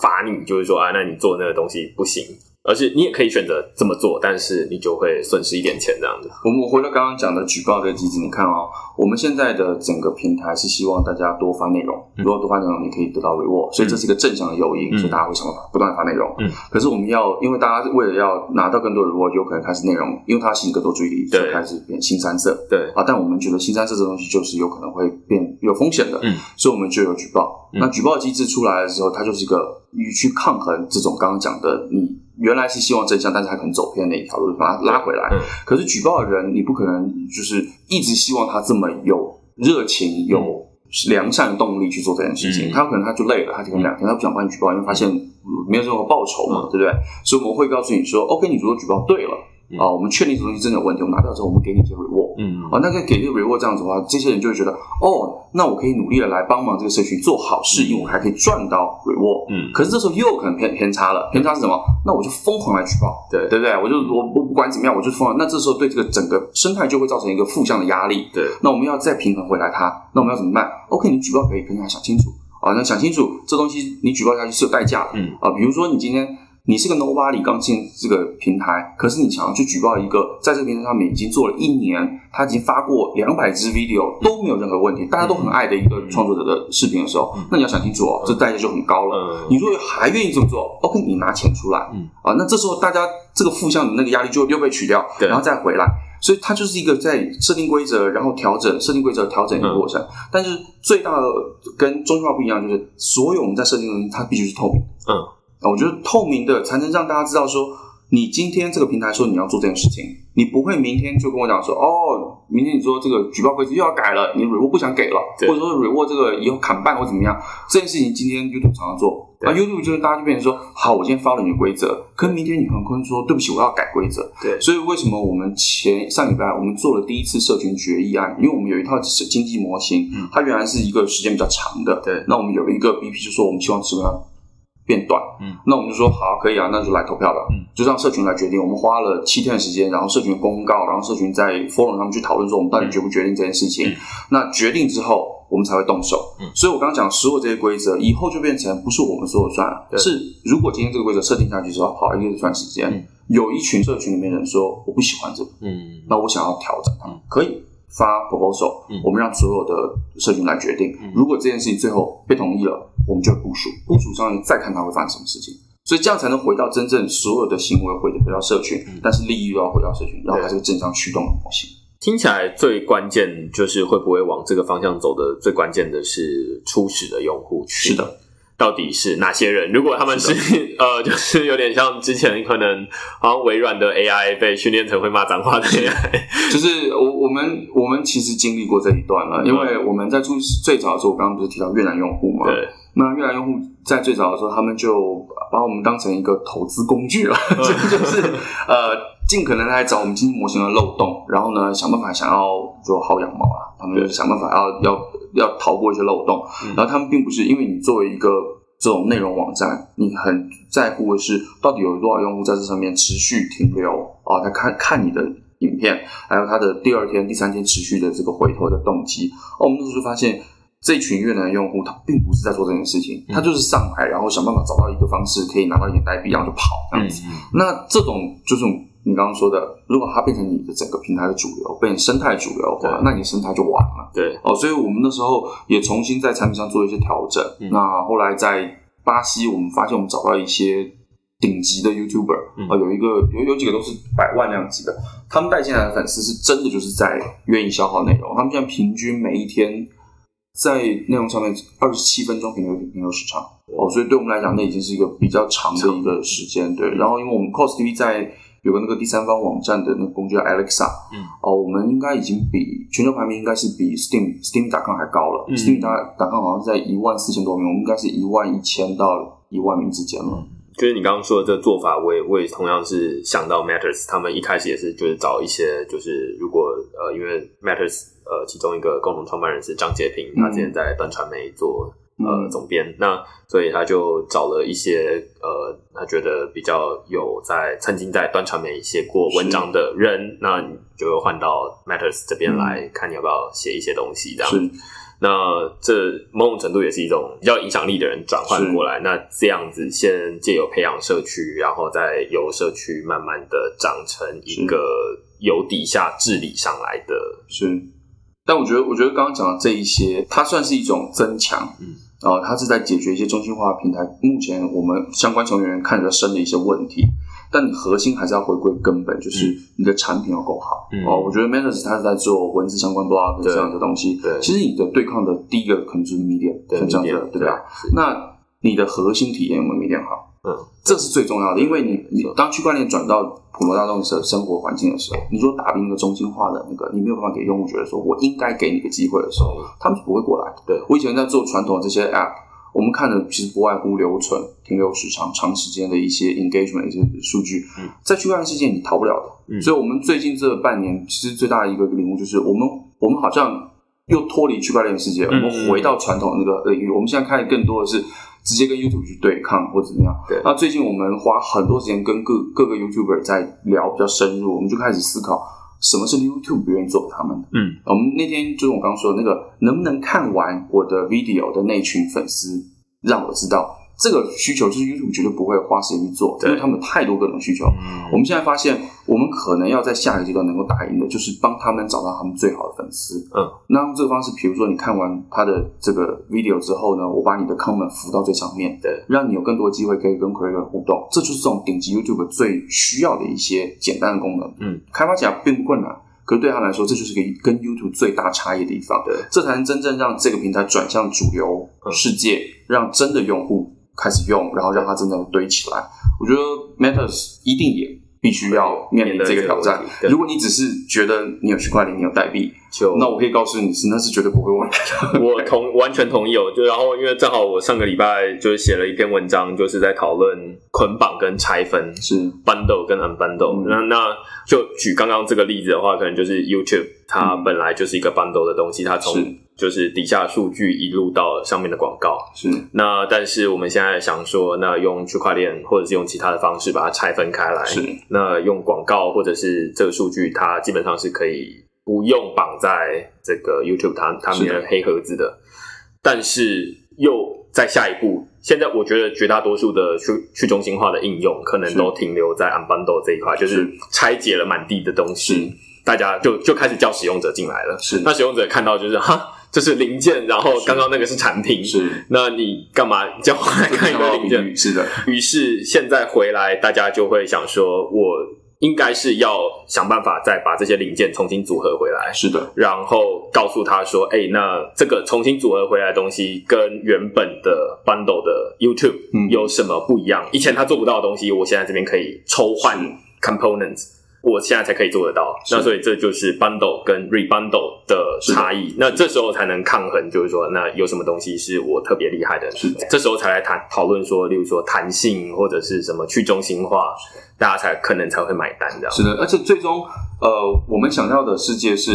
罚你，就是说啊，那你做那个东西不行。而是你也可以选择这么做，但是你就会损失一点钱这样子。我们回到刚刚讲的举报这个机制，你看哦，我们现在的整个平台是希望大家多发内容，如果多发内容，你可以得到 reward，所以这是一个正向的诱因，所以大家会想办法不断发内容。嗯，可是我们要，因为大家为了要拿到更多 reward，就可能开始内容，因为它吸引更多注意力，就开始变新三色。对啊，但我们觉得新三色这东西就是有可能会变有风险的，嗯，所以我们就有举报。那举报机制出来的时候，它就是一个你去抗衡这种刚刚讲的你。原来是希望真相，但是他可能走偏那一条路，把他拉回来。可是举报的人，你不可能就是一直希望他这么有热情、有良善的动力去做这件事情。他可能他就累了，他可能两天他不想帮你举报，因为发现没有任何报酬嘛，对不对？所以我们会告诉你说：“OK，你如果举报对了。”啊，我们确定这东西真的有问题，我们拿掉之后，我们给你一些 reward。嗯，啊，那个给这个 reward 这样子的话，这些人就会觉得，哦，那我可以努力的来帮忙这个社群做好事，因为我还可以赚到 reward。嗯，可是这时候又有可能偏偏差了，偏差是什么？那我就疯狂来举报，对对不对？我就我我不管怎么样，我就疯狂。那这时候对这个整个生态就会造成一个负向的压力。对，那我们要再平衡回来它，那我们要怎么办？OK，你举报可以，可你要想清楚啊，那想清楚这东西你举报下去是有代价的。嗯，啊，比如说你今天。你是个 nobody 刚进这个平台，可是你想要去举报一个在这个平台上面已经做了一年，他已经发过两百支 video 都没有任何问题，大家都很爱的一个创作者的视频的时候，那你要想清楚哦，这代价就很高了。你如果还愿意这么做，OK，你拿钱出来，啊，那这时候大家这个负向的那个压力就又被取掉，然后再回来，所以它就是一个在设定规则，然后调整设定规则调整一个过程。但是最大的跟中心化不一样，就是所有我们在设定的东西，它必须是透明。嗯。我觉得透明的才能让大家知道说，你今天这个平台说你要做这件事情，你不会明天就跟我讲说，哦，明天你说这个举报规则又要改了，你 reward 不想给了，或者说 reward 这个以后砍半或怎么样，这件事情今天 YouTube 常常做，那 YouTube 就是大家就变成说，好，我今天发了你的规则，可是明天你很可能说，对不起，我要改规则。对，所以为什么我们前上礼拜我们做了第一次社群决议案，因为我们有一套经济模型，它原来是一个时间比较长的，对，那我们有一个 BP 就说我们希望什么？变短，嗯，那我们就说好，可以啊，那就来投票吧，嗯，就让社群来决定。我们花了七天的时间，然后社群公告，然后社群在 forum 上面去讨论说我们到底决不决定这件事情。嗯。那决定之后，我们才会动手。嗯。所以我刚刚讲所有这些规则，以后就变成不是我们说了算是如果今天这个规则设定下去之后，好一段时间，嗯。有一群社群里面人说我不喜欢这个，嗯。那我想要调整它，嗯。可以发 proposal，、嗯我们让所有的社群来决定。嗯如果这件事情最后被同意了，我们就部署，部署上面再看它会发生什么事情。所以这样才能回到真正所有的行为回回到社群，嗯但是利益又要回到社群，然后它是个正向驱动的模型。听起来最关键就是会不会往这个方向走的，最关键的是初始的用户群。是的，到底是哪些人？如果他们是。呃，就是有点像之前可能好像微软的 AI 被训练成会骂脏话的 AI，就是我我们我们其实经历过这一段了，因为我们在出最早的时候，我刚刚不是提到越南用户嘛？对，那越南用户在最早的时候，他们就把我们当成一个投资工具了，这 就是呃，尽可能来找我们经济模型的漏洞，然后呢，想办法想要做薅羊毛啊，他们就想办法要要要逃过一些漏洞，嗯然后他们并不是因为你作为一个这种内容网站，你很在乎的是到底有多少用户在这上面持续停留啊，他看看你的影片，还有他的第二天、第三天持续的这个回头的动机。哦，我们那时候就发现。这群越南用户，他并不是在做这件事情，嗯他就是上海，然后想办法找到一个方式可以拿到一点代币，然后就跑这样子。嗯那这种就是你刚刚说的，如果它变成你的整个平台的主流，变成生态主流的话，那你生态就完了。对，哦，所以我们那时候也重新在产品上做一些调整。嗯那后来在巴西，我们发现我们找到一些顶级的 YouTuber，嗯啊、有一个有有几个都是百万量级的，他们带进来的粉丝是真的就是在愿意消耗内容，他们现在平均每一天在内容上面二十七分钟停留停留时长。哦，所以对我们来讲，那已经是一个比较长的一个时间。对，然后因为我们 Cost TV 在有个那个第三方网站的那个工具叫 Alexa，嗯，哦，我们应该已经比全球排名应该是比 Steam Steam.com 还高了。嗯 Steam.com 好像是在一万四千多名，我们应该是一万一千到一万名之间了。就是你刚刚说的这个做法，我也我也同样是想到 Matters，他们一开始也是就是找一些就是如果呃，因为 Matters 呃其中一个共同创办人是张杰平，嗯他之前在端传媒做呃嗯总编，那所以他就找了一些呃他觉得比较有在曾经在端传媒写过文章的人，那你就换到 Matters 这边来、看你要不要写一些东西这样。是那这某种程度也是一种比较影响力的人转换过来。那这样子，先借由培养社区，然后再由社区慢慢的长成一个由底下治理上来的。是，但我觉得，我觉得刚刚讲的这一些，它算是一种增强，嗯，啊、它是在解决一些中心化平台目前我们相关成员看得比较深的一些问题。但你核心还是要回归根本，就是你的产品要够好。嗯哦，我觉得 Matters 它是在做文字相关 blog 对这样的东西。对其实你的对抗的第一个可能就是 media，对像这样的对吧？那你的核心体验有没有 media 好？嗯，这是最重要的，因为你你当区块链转到普罗大众的生活环境的时候，你说打赢一个中心化的那个，你没有办法给用户觉得说我应该给你个机会的时候，他们是不会过来的。对。我以前在做传统这些 app，我们看的其实不外乎留存、停留时长、长时间的一些 engagement 一些数据嗯，在区块链世界你逃不了的。嗯。所以我们最近这半年其实最大的一个领悟就是，我们我们好像又脱离区块链世界，我嗯们回到传统的那个领域。我们现在看更多的是直接跟 YouTube 去对抗或者怎么样。对那最近我们花很多时间跟各各个 YouTuber 在聊比较深入，我们就开始思考什么是 YouTube 不愿意做给他们的。嗯，我们那天就是我刚刚说的那个，能不能看完我的 video 的那群粉丝，让我知道这个需求就是 YouTube 绝对不会花时间去做，因对为他们有太多各种需求。嗯我们现在发现，我们可能要在下一个阶段能够打赢的，就是帮他们找到他们最好的粉丝。嗯，那用这个方式，比如说你看完他的这个 video 之后呢，我把你的 comment 浮到最上面，对，让你有更多的机会可以跟 creator 互动，这就是这种顶级 YouTube 最需要的一些简单的功能。嗯，开发起来并不困难，可是对他们来说，这就是个跟 YouTube 最大差异的地方。对，这才能真正让这个平台转向主流嗯世界，让真的用户开始用，然后让它真的堆起来。我觉得 Matters 一定也必须要面临这个挑战。如果你只是觉得你有区块链，你有代币，就那我可以告诉你是那是绝对不会问题的。我同完全同意哦，就然后因为正好我上个礼拜就是写了一篇文章，就是在讨论捆绑跟拆分，是。bundle 跟 unbundle、嗯。那那就举刚刚这个例子的话，可能就是 YouTube，它嗯。本来就是一个 bundle 的东西，它从是就是底下数据一路到上面的广告。是那但是我们现在想说，那用区块链或者是用其他的方式把它拆分开来。是那用广告或者是这个数据，它基本上是可以不用绑在这个 YouTube 它它们是的的黑盒子的。但是又在下一步，现在我觉得绝大多数的去去中心化的应用，可能都停留在 Unbundle 这一块，就是是拆解了满地的东西是，大家就就开始叫使用者进来了。是那使用者看到就是哈，这是零件，然后刚刚那个是产品，是，那你干嘛？叫我来看一个零件？是的，于是现在回来，大家就会想说，我应该是要想办法再把这些零件重新组合回来，是的，然后告诉他说，哎、那这个重新组合回来的东西跟原本的 bundle 的 YouTube 嗯。有什么不一样？以前他做不到的东西，我现在这边可以抽换 components。我现在才可以做得到，那所以这就是 bundle 跟 rebundle 的差异。那这时候才能抗衡，就是说，那有什么东西是我特别厉害的？是的这时候才来谈讨论说，例如说弹性或者是什么去中心化，大家才可能才会买单这样。是的，而且最终，呃，我们想要的世界是。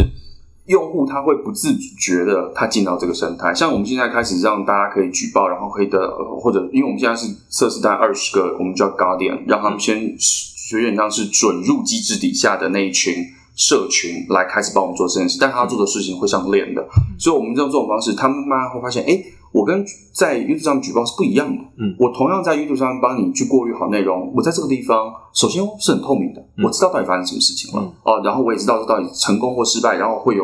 用户他会不自觉的，他进到这个生态。像我们现在开始让大家可以举报，然后可以的，呃或者因为我们现在是测试在二十个，我们叫 Guardian，让他们先有点像是准入机制底下的那一群社群来开始帮我们做这件事，但他做的事情会上链的，所以我们用这种方式，他们慢慢会发现，哎，我跟在 YouTube 上举报是不一样的。嗯，我同样在 YouTube 上帮你去过滤好内容，我在这个地方首先是很透明的，嗯。我知道到底发生什么事情了、嗯。哦，然后我也知道这到底成功或失败，然后会有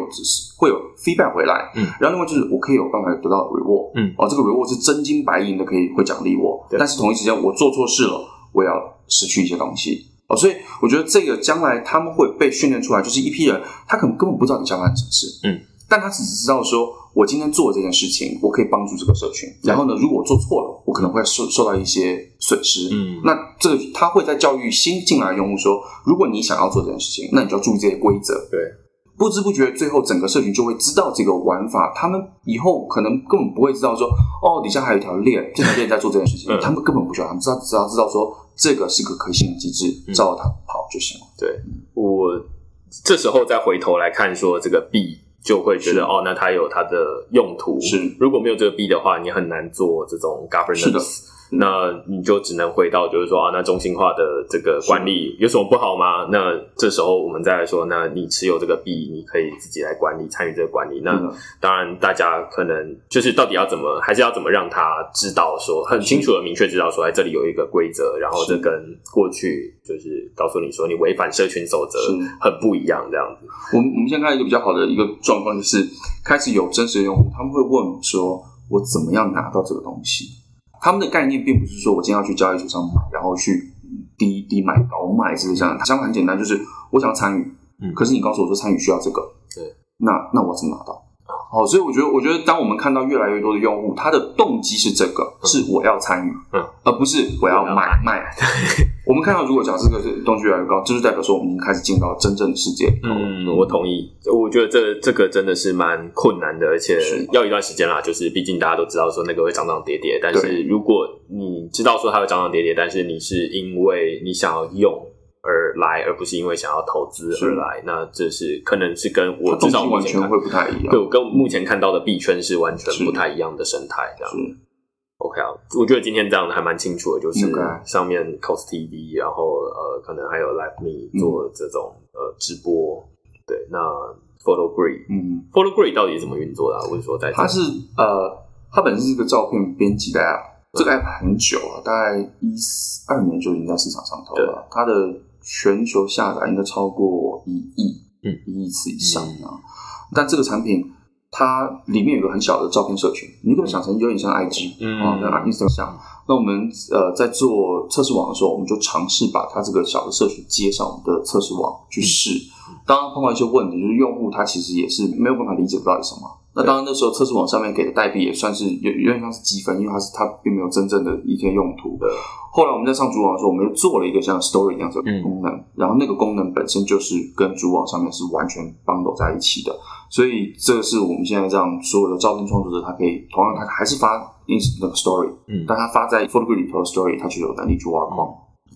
会有 feedback 回来，嗯，然后另外就是我可以有办法得到 reward，嗯，哦，这个 reward 是真金白银的，可以会奖励我，但是同一时间我做错事了，我也要失去一些东西。哦，所以我觉得这个将来他们会被训练出来，就是一批人，他可能根本不知道底下发生什么事，嗯，但他只知道说，我今天做这件事情，我可以帮助这个社群。然后呢，如果我做错了，我可能会受受到一些损失。嗯那这个他会在教育新进来的用户说，如果你想要做这件事情，那你就要注意这些规则。对，不知不觉，最后整个社群就会知道这个玩法。他们以后可能根本不会知道说，哦，底下还有一条链，这条链在做这件事情。嗯他们根本不需要，他们知道只要知道说这个是个可信的机制，嗯照着它跑就行了。对我这时候再回头来看，说这个币就会觉得哦，那它有它的用途。是如果没有这个币的话，你很难做这种 governance。那你就只能回到就是说啊，那中心化的这个管理有什么不好吗？那这时候我们再来说，那你持有这个币，你可以自己来管理，参与这个管理。那嗯当然，大家可能就是到底要怎么，还是要怎么让他知道说很清楚的、明确知道说，哎，这里有一个规则，然后这跟过去就是告诉你说你违反社群守则很不一样，这样子。我们我们现在看一个比较好的一个状况，就是开始有真实的用户，他们会问说：“我怎么样拿到这个东西？”他们的概念并不是说我今天要去交易所上买，然后去低低买高卖，是不是这样？他想法很简单，就是我想要参与，嗯可是你告诉我说参与需要这个，对，那那我怎么拿到？好，所以我觉得，我觉得当我们看到越来越多的用户，他的动机是这个，是我要参与，嗯，而不是我要我要买卖。我们看到，如果假设这个东西越来越高，就是代表说我们已经开始进到真正的世界。嗯，我同意。我觉得这这个真的是蛮困难的，而且要一段时间啦。就是毕竟大家都知道说那个会涨涨跌跌，但是如果你知道说它会涨涨跌跌，但是你是因为你想要用而来，而不是因为想要投资而来，那这是可能是跟我至少完全会不太一样。对我跟目前看到的币圈是完全不太一样的生态，这样。是 OK 啊，我觉得今天这样的还蛮清楚的，就是上面 Cost TV，然后呃，可能还有 Live Me 做这种、呃直播。对，那 Photograph 嗯，Photograph 到底是怎么运作的、啊？或者说在它是呃，它本身是一个照片编辑的 app，这个 app 很久了，大概一二年就已经在市场上头了。它的全球下载应该超过一亿，嗯，一亿次以上啊。但这个产品它里面有个很小的照片社群，你可以想成有点像 IG，嗯啊，跟 Instagram 像。那我们呃在做测试网的时候，我们就尝试把它这个小的社群接上我们的测试网去试。当然碰到一些问题，就是用户他其实也是没有办法理解到底什么。那当然那时候测试网上面给的代币也算是有有点像是积分，因为它是它并没有真正的一些用途。的后来我们在上主网的时候，我们又做了一个像 Story 一样的嗯。功能，然后那个功能本身就是跟主网上面是完全 bundle 在一起的，所以这个是我们现在让所有的照片创作者，他可以同样他还是发 ins 那个 Story，嗯。但他发在 Photograph 里头的 Story，他就有能力去挖矿。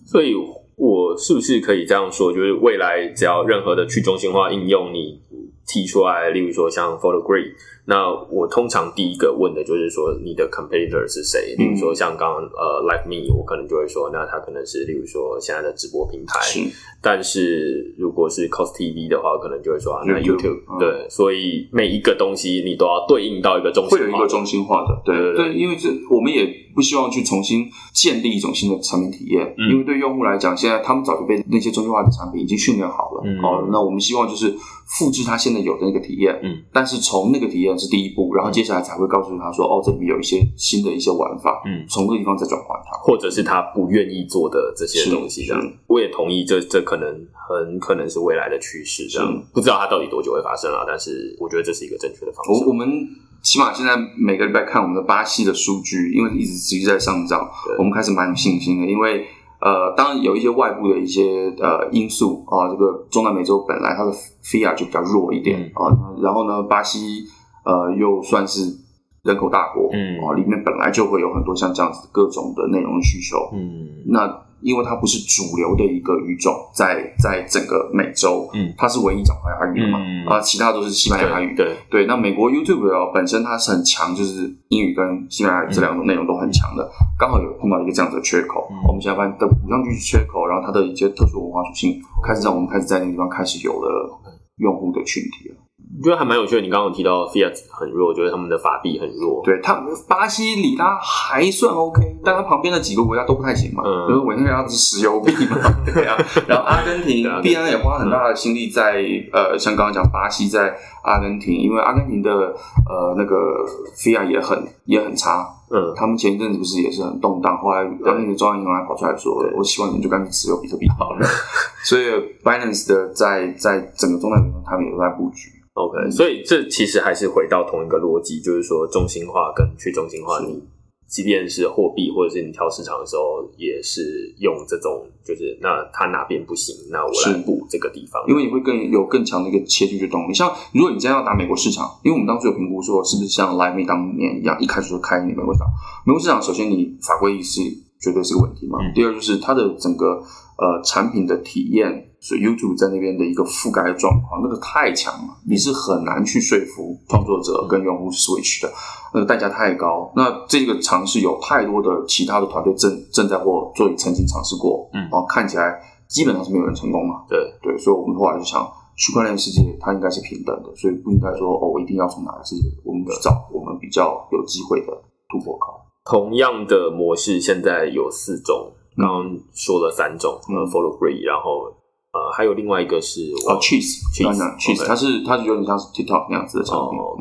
所以我是不是可以这样说，就是未来只要任何的去中心化应用你提出来，例如说像 Photograph，那我通常第一个问的就是说你的 competitor 是谁？例如说像刚刚呃 Like Me，我可能就会说，那他可能是例如说现在的直播平台。是，但是如果是 Cost TV 的话，可能就会说啊，那嗯。对，所以每一个东西你都要对应到一个中心化会有一个中心化的，对对对。对，因为这我们也不希望去重新建立一种新的产品体验，嗯。因为对用户来讲，现在他们早就被那些中心化的产品已经训练好了，嗯。哦，那我们希望就是复制他现在有的那个体验，嗯，但是从那个体验是第一步，然后接下来才会告诉他说，哦，这里有一些新的一些玩法，嗯。从这个地方再转换它，或者是他不愿意做的这些东西，这样。我也同意这，这可能很可能是未来的趋势，这样。不知道它到底多久会发生啊，但是我觉得这是一个正确的方向。我我们起码现在每个礼拜看我们的巴西的数据，因为一直持续在上涨，我们开始蛮有信心的。因为呃，当然有一些外部的一些呃因素啊、这个中南美洲本来它的 FIA 就比较弱一点嗯。啊、然后呢，巴西呃又算是人口大国，嗯。啊、里面本来就会有很多像这样子各种的内容需求，嗯。那因为它不是主流的一个语种，在在整个美洲，嗯。它是唯一讲白话语的嘛，嗯。啊，其他都是西班牙语，对对，对，那美国 YouTube 哦，本身它是很强，就是英语跟西班牙语这两种内容都很强的，刚好有碰到一个这样子的缺口，嗯。我们现在发现的补上去缺口，然后它的一些特殊文化属性，开始让我们开始在那个地方开始有了用户的群体了。我觉得还蛮有趣的。你刚刚有提到 Fiat 很弱，我觉得他们的法币很弱。对，他巴西里拉还算 OK，但他旁边的几个国家都不太行嘛，嗯比如委内瑞拉是石油币嘛，对啊，然后阿根廷对阿根廷必然也花很大的心力在呃，像刚刚讲巴西在阿根廷，因为阿根廷的呃那个 Fiat 也很也很差，嗯，他们前一阵子不是也是很动荡，后来阿根廷中央银行还跑出来说，我希望你们就干脆持有比特币好了。所以 Binance 的在在整个中南美洲，他们也都在布局。OK，所以这其实还是回到同一个逻辑，就是说中心化跟去中心化，你即便是货币或者是你挑市场的时候，也是用这种，就是那它哪边不行，那我来补这个地方。因为你会更有更强的一个切进去动力。像如果你今天要打美国市场，因为我们当初有评估说，是不是像 Live Me 当年一样，一开始就开美国市场。美国市场首先你法规意识绝对是个问题嘛，嗯第二就是它的整个呃产品的体验，所以 YouTube 在那边的一个覆盖的状况，那个太强了，你是很难去说服创作者跟用户 switch 的，那个代价太高。那这个尝试有太多的其他的团队正正在或做曾经尝试过，嗯哦，看起来基本上是没有人成功嘛。对，对，所以我们后来就想，区块链世界它应该是平等的，所以不应该说哦，我一定要从哪个世界，我们去找我们比较有机会的突破口。同样的模式现在有四种，刚刚说了三种，呃嗯，Follow Free，然后呃还有另外一个是哦，cheese 刚讲 cheese，它是它是有点像是 TikTok 那样子的产品。哦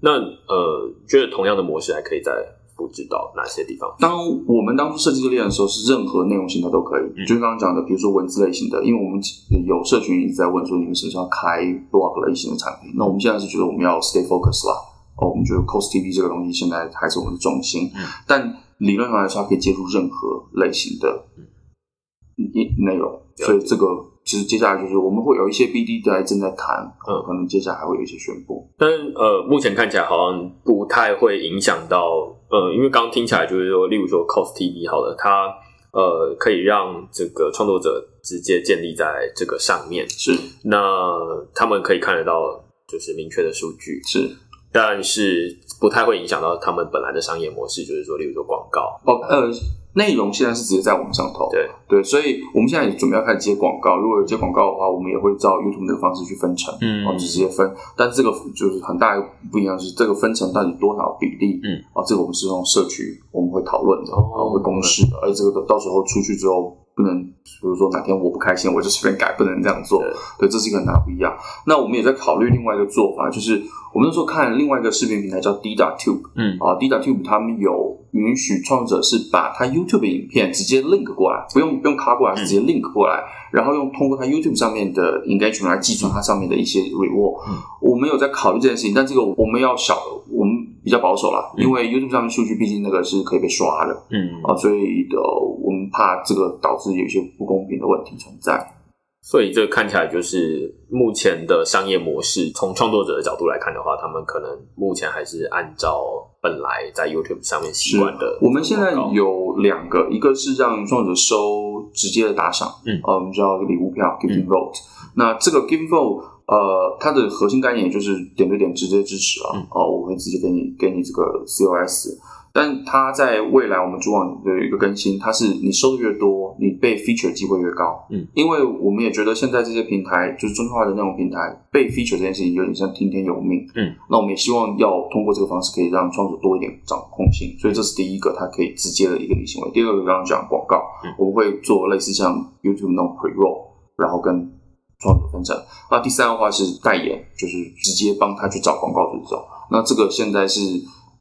那呃，觉得同样的模式还可以再复制到哪些地方？当我们当初设计这个链的时候，是任何内容形态都可以，嗯就是刚刚讲的，比如说文字类型的，因为我们有社群一直在问说，你们是不是要开 blog 类型的产品？那我们现在是觉得我们要 stay focus 啦。哦，我们觉得 Cost TV 这个东西现在还是我们的重心，嗯但理论上来说，它可以接触任何类型的内内容，所以这个其实接下来就是我们会有一些 BD 在正在谈，嗯。可能接下来还会有一些宣布。但呃，目前看起来好像不太会影响到呃，因为刚刚听起来就是说，例如说 Cost TV 好了，它呃可以让这个创作者直接建立在这个上面，是。那他们可以看得到就是明确的数据，是。但是不太会影响到他们本来的商业模式，就是说，例如说广告，哦呃，内容现在是直接在网上投，对对，所以我们现在也准备要开始接广告。如果有接广告的话，我们也会照 YouTube 那个方式去分成，嗯哦，就直接分。但是这个就是很大的不一样，是这个分成到底多少比例，嗯，啊，这个我们是用社区我们会讨论的，会公示的。而这个到时候出去之后。不能，比如说哪天我不开心，我就随便改，不能这样做。对对，这是一个很大的不一样。那我们也在考虑另外一个做法，就是我们那时候看另外一个视频平台叫 D Tube，嗯啊，D Tube 他们有允许创作者是把他 YouTube 的影片直接 link 过来，不用不用卡过来，是直接 link 过来，然后用通过他 YouTube 上面的 engagement 来计算它上面的一些 reward。嗯我们有在考虑这件事情，但这个我们要小，我们比较保守啦，嗯因为 YouTube 上面数据毕竟那个是可以被刷的嗯啊，所以的我们怕这个导致有一些不公平的问题存在。所以这看起来就是目前的商业模式，从创作者的角度来看的话，他们可能目前还是按照本来在 YouTube 上面习惯的。我们现在有两个，一个是让创作者收直接的打赏，嗯呃，我们叫礼物票 （giving vote）、那这个 giving vote，呃，它的核心概念也就是点对点直接支持了。嗯哦、会直接给你给你这个 COS。但它在未来我们主网的一个更新，它是你收的越多，你被 feature 机会越高。嗯，因为我们也觉得现在这些平台就是中心化的内容平台被 feature 这件事情有点像听天由命。嗯，那我们也希望要通过这个方式可以让创作者多一点掌控性，所以这是第一个，它可以直接的一个理行为。第二个刚刚讲广告，嗯我们会做类似像 YouTube 那种 pre roll，然后跟创作分成。那第三个话是代言，就是直接帮他去找广告主找。那这个现在是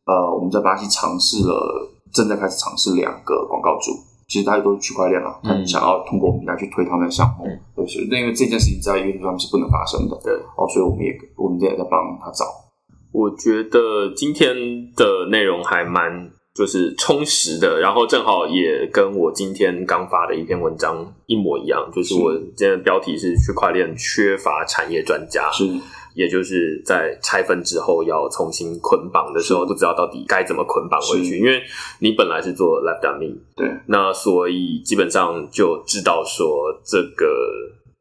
呃我们在巴西尝试了，正在开始尝试两个广告主。其实大家都是区块链了，他们想要通过我们平台去推他们的项目，嗯对，所以因为这件事情在 YouTube 上面是不能发生的，对，哦，所以我们也我们也在帮他找，我觉得今天的内容还蛮就是充实的，然后正好也跟我今天刚发的一篇文章一模一样，就是是我今天的标题是区块链缺乏产业专家，是也就是在拆分之后要重新捆绑的时候，不知道到底该怎么捆绑回去，因为你本来是做 Left on Me，对，那所以基本上就知道说这个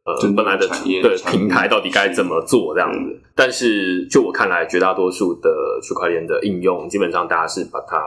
呃本来的对平台到底该怎么做这样子。但是就我看来，绝大多数的区块链的应用，基本上大家是把它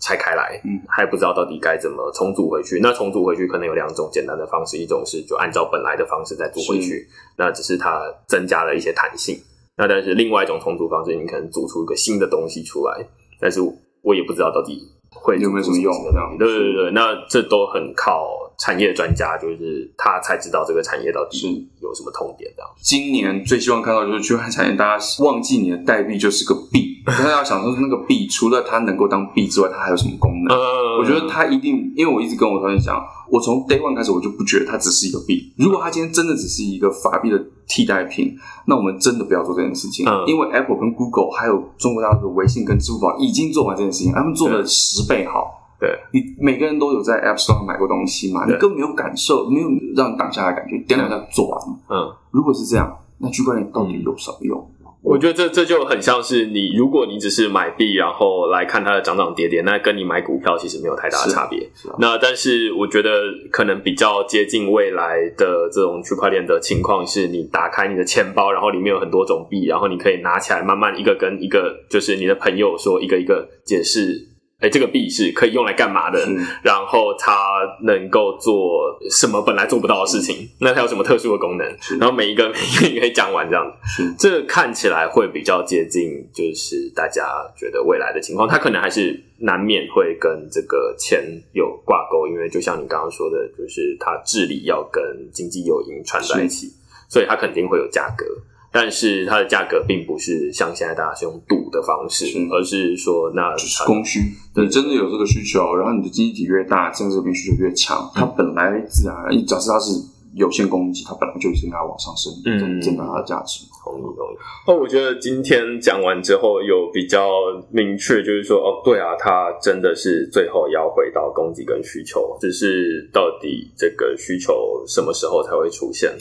拆开来，嗯，还不知道到底该怎么重组回去。那重组回去可能有两种简单的方式，一种是就按照本来的方式再做回去，那只是它增加了一些弹性。那但是另外一种重组方式，你可能组出一个新的东西出来，但是我也不知道到底会有没有什么用对对对，那这都很靠产业专家，就是他才知道这个产业到是底有什么痛点这样。今年最希望看到就是区块链产业，大家忘记你的代币就是个币，大家要想说那个币除了它能够当币之外，它还有什么功能？呃我觉得它一定，因为我一直跟我同学讲，我从 day one 开始我就不觉得它只是一个币。如果它今天真的只是一个法币的替代品，那我们真的不要做这件事情，嗯因为 Apple 跟 Google 还有中国大陆的微信跟支付宝已经做完这件事情，他们做了十倍好。对，你每个人都有在 App Store 上买过东西嘛？你根本没有感受，没有让你挡下来的感觉，点两下做完了。嗯，如果是这样，那区块链到底有什么用？我觉得这这就很像是你，如果你只是买币，然后来看它的涨涨跌跌，那跟你买股票其实没有太大的差别。啊那但是我觉得可能比较接近未来的这种区块链的情况，是你打开你的钱包，然后里面有很多种币，然后你可以拿起来慢慢一个跟一个，就是你的朋友说一个一个解释，哎，这个币是可以用来干嘛的，然后它能够做什么本来做不到的事情，那它有什么特殊的功能，然后每一个每一个你可以讲完这样子。是这看起来会比较接近，就是大家觉得未来的情况，它可能还是难免会跟这个钱有挂钩，因为就像你刚刚说的，就是它治理要跟经济诱因串在一起，所以它肯定会有价格。但是它的价格并不是像现在大家是用赌的方式，是。而是说那就是供需，你真的有这个需求，然后你的经济体越大，这样这边需求越强，它本来自然而然，假设它是有限供给，它本来就应该往上升，嗯。增加它的价值。同意同意。哦，我觉得今天讲完之后有比较明确，就是说，哦，对啊，它真的是最后要回到供给跟需求，只是到底这个需求什么时候才会出现，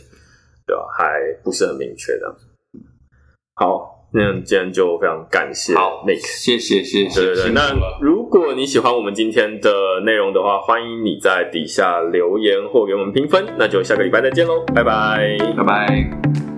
对吧、还不是很明确的。好，那今天就非常感谢 Nick。谢谢谢谢，对对对，那如果你喜欢我们今天的内容的话，欢迎你在底下留言或给我们评分。那就下个礼拜再见喽，拜拜。拜拜。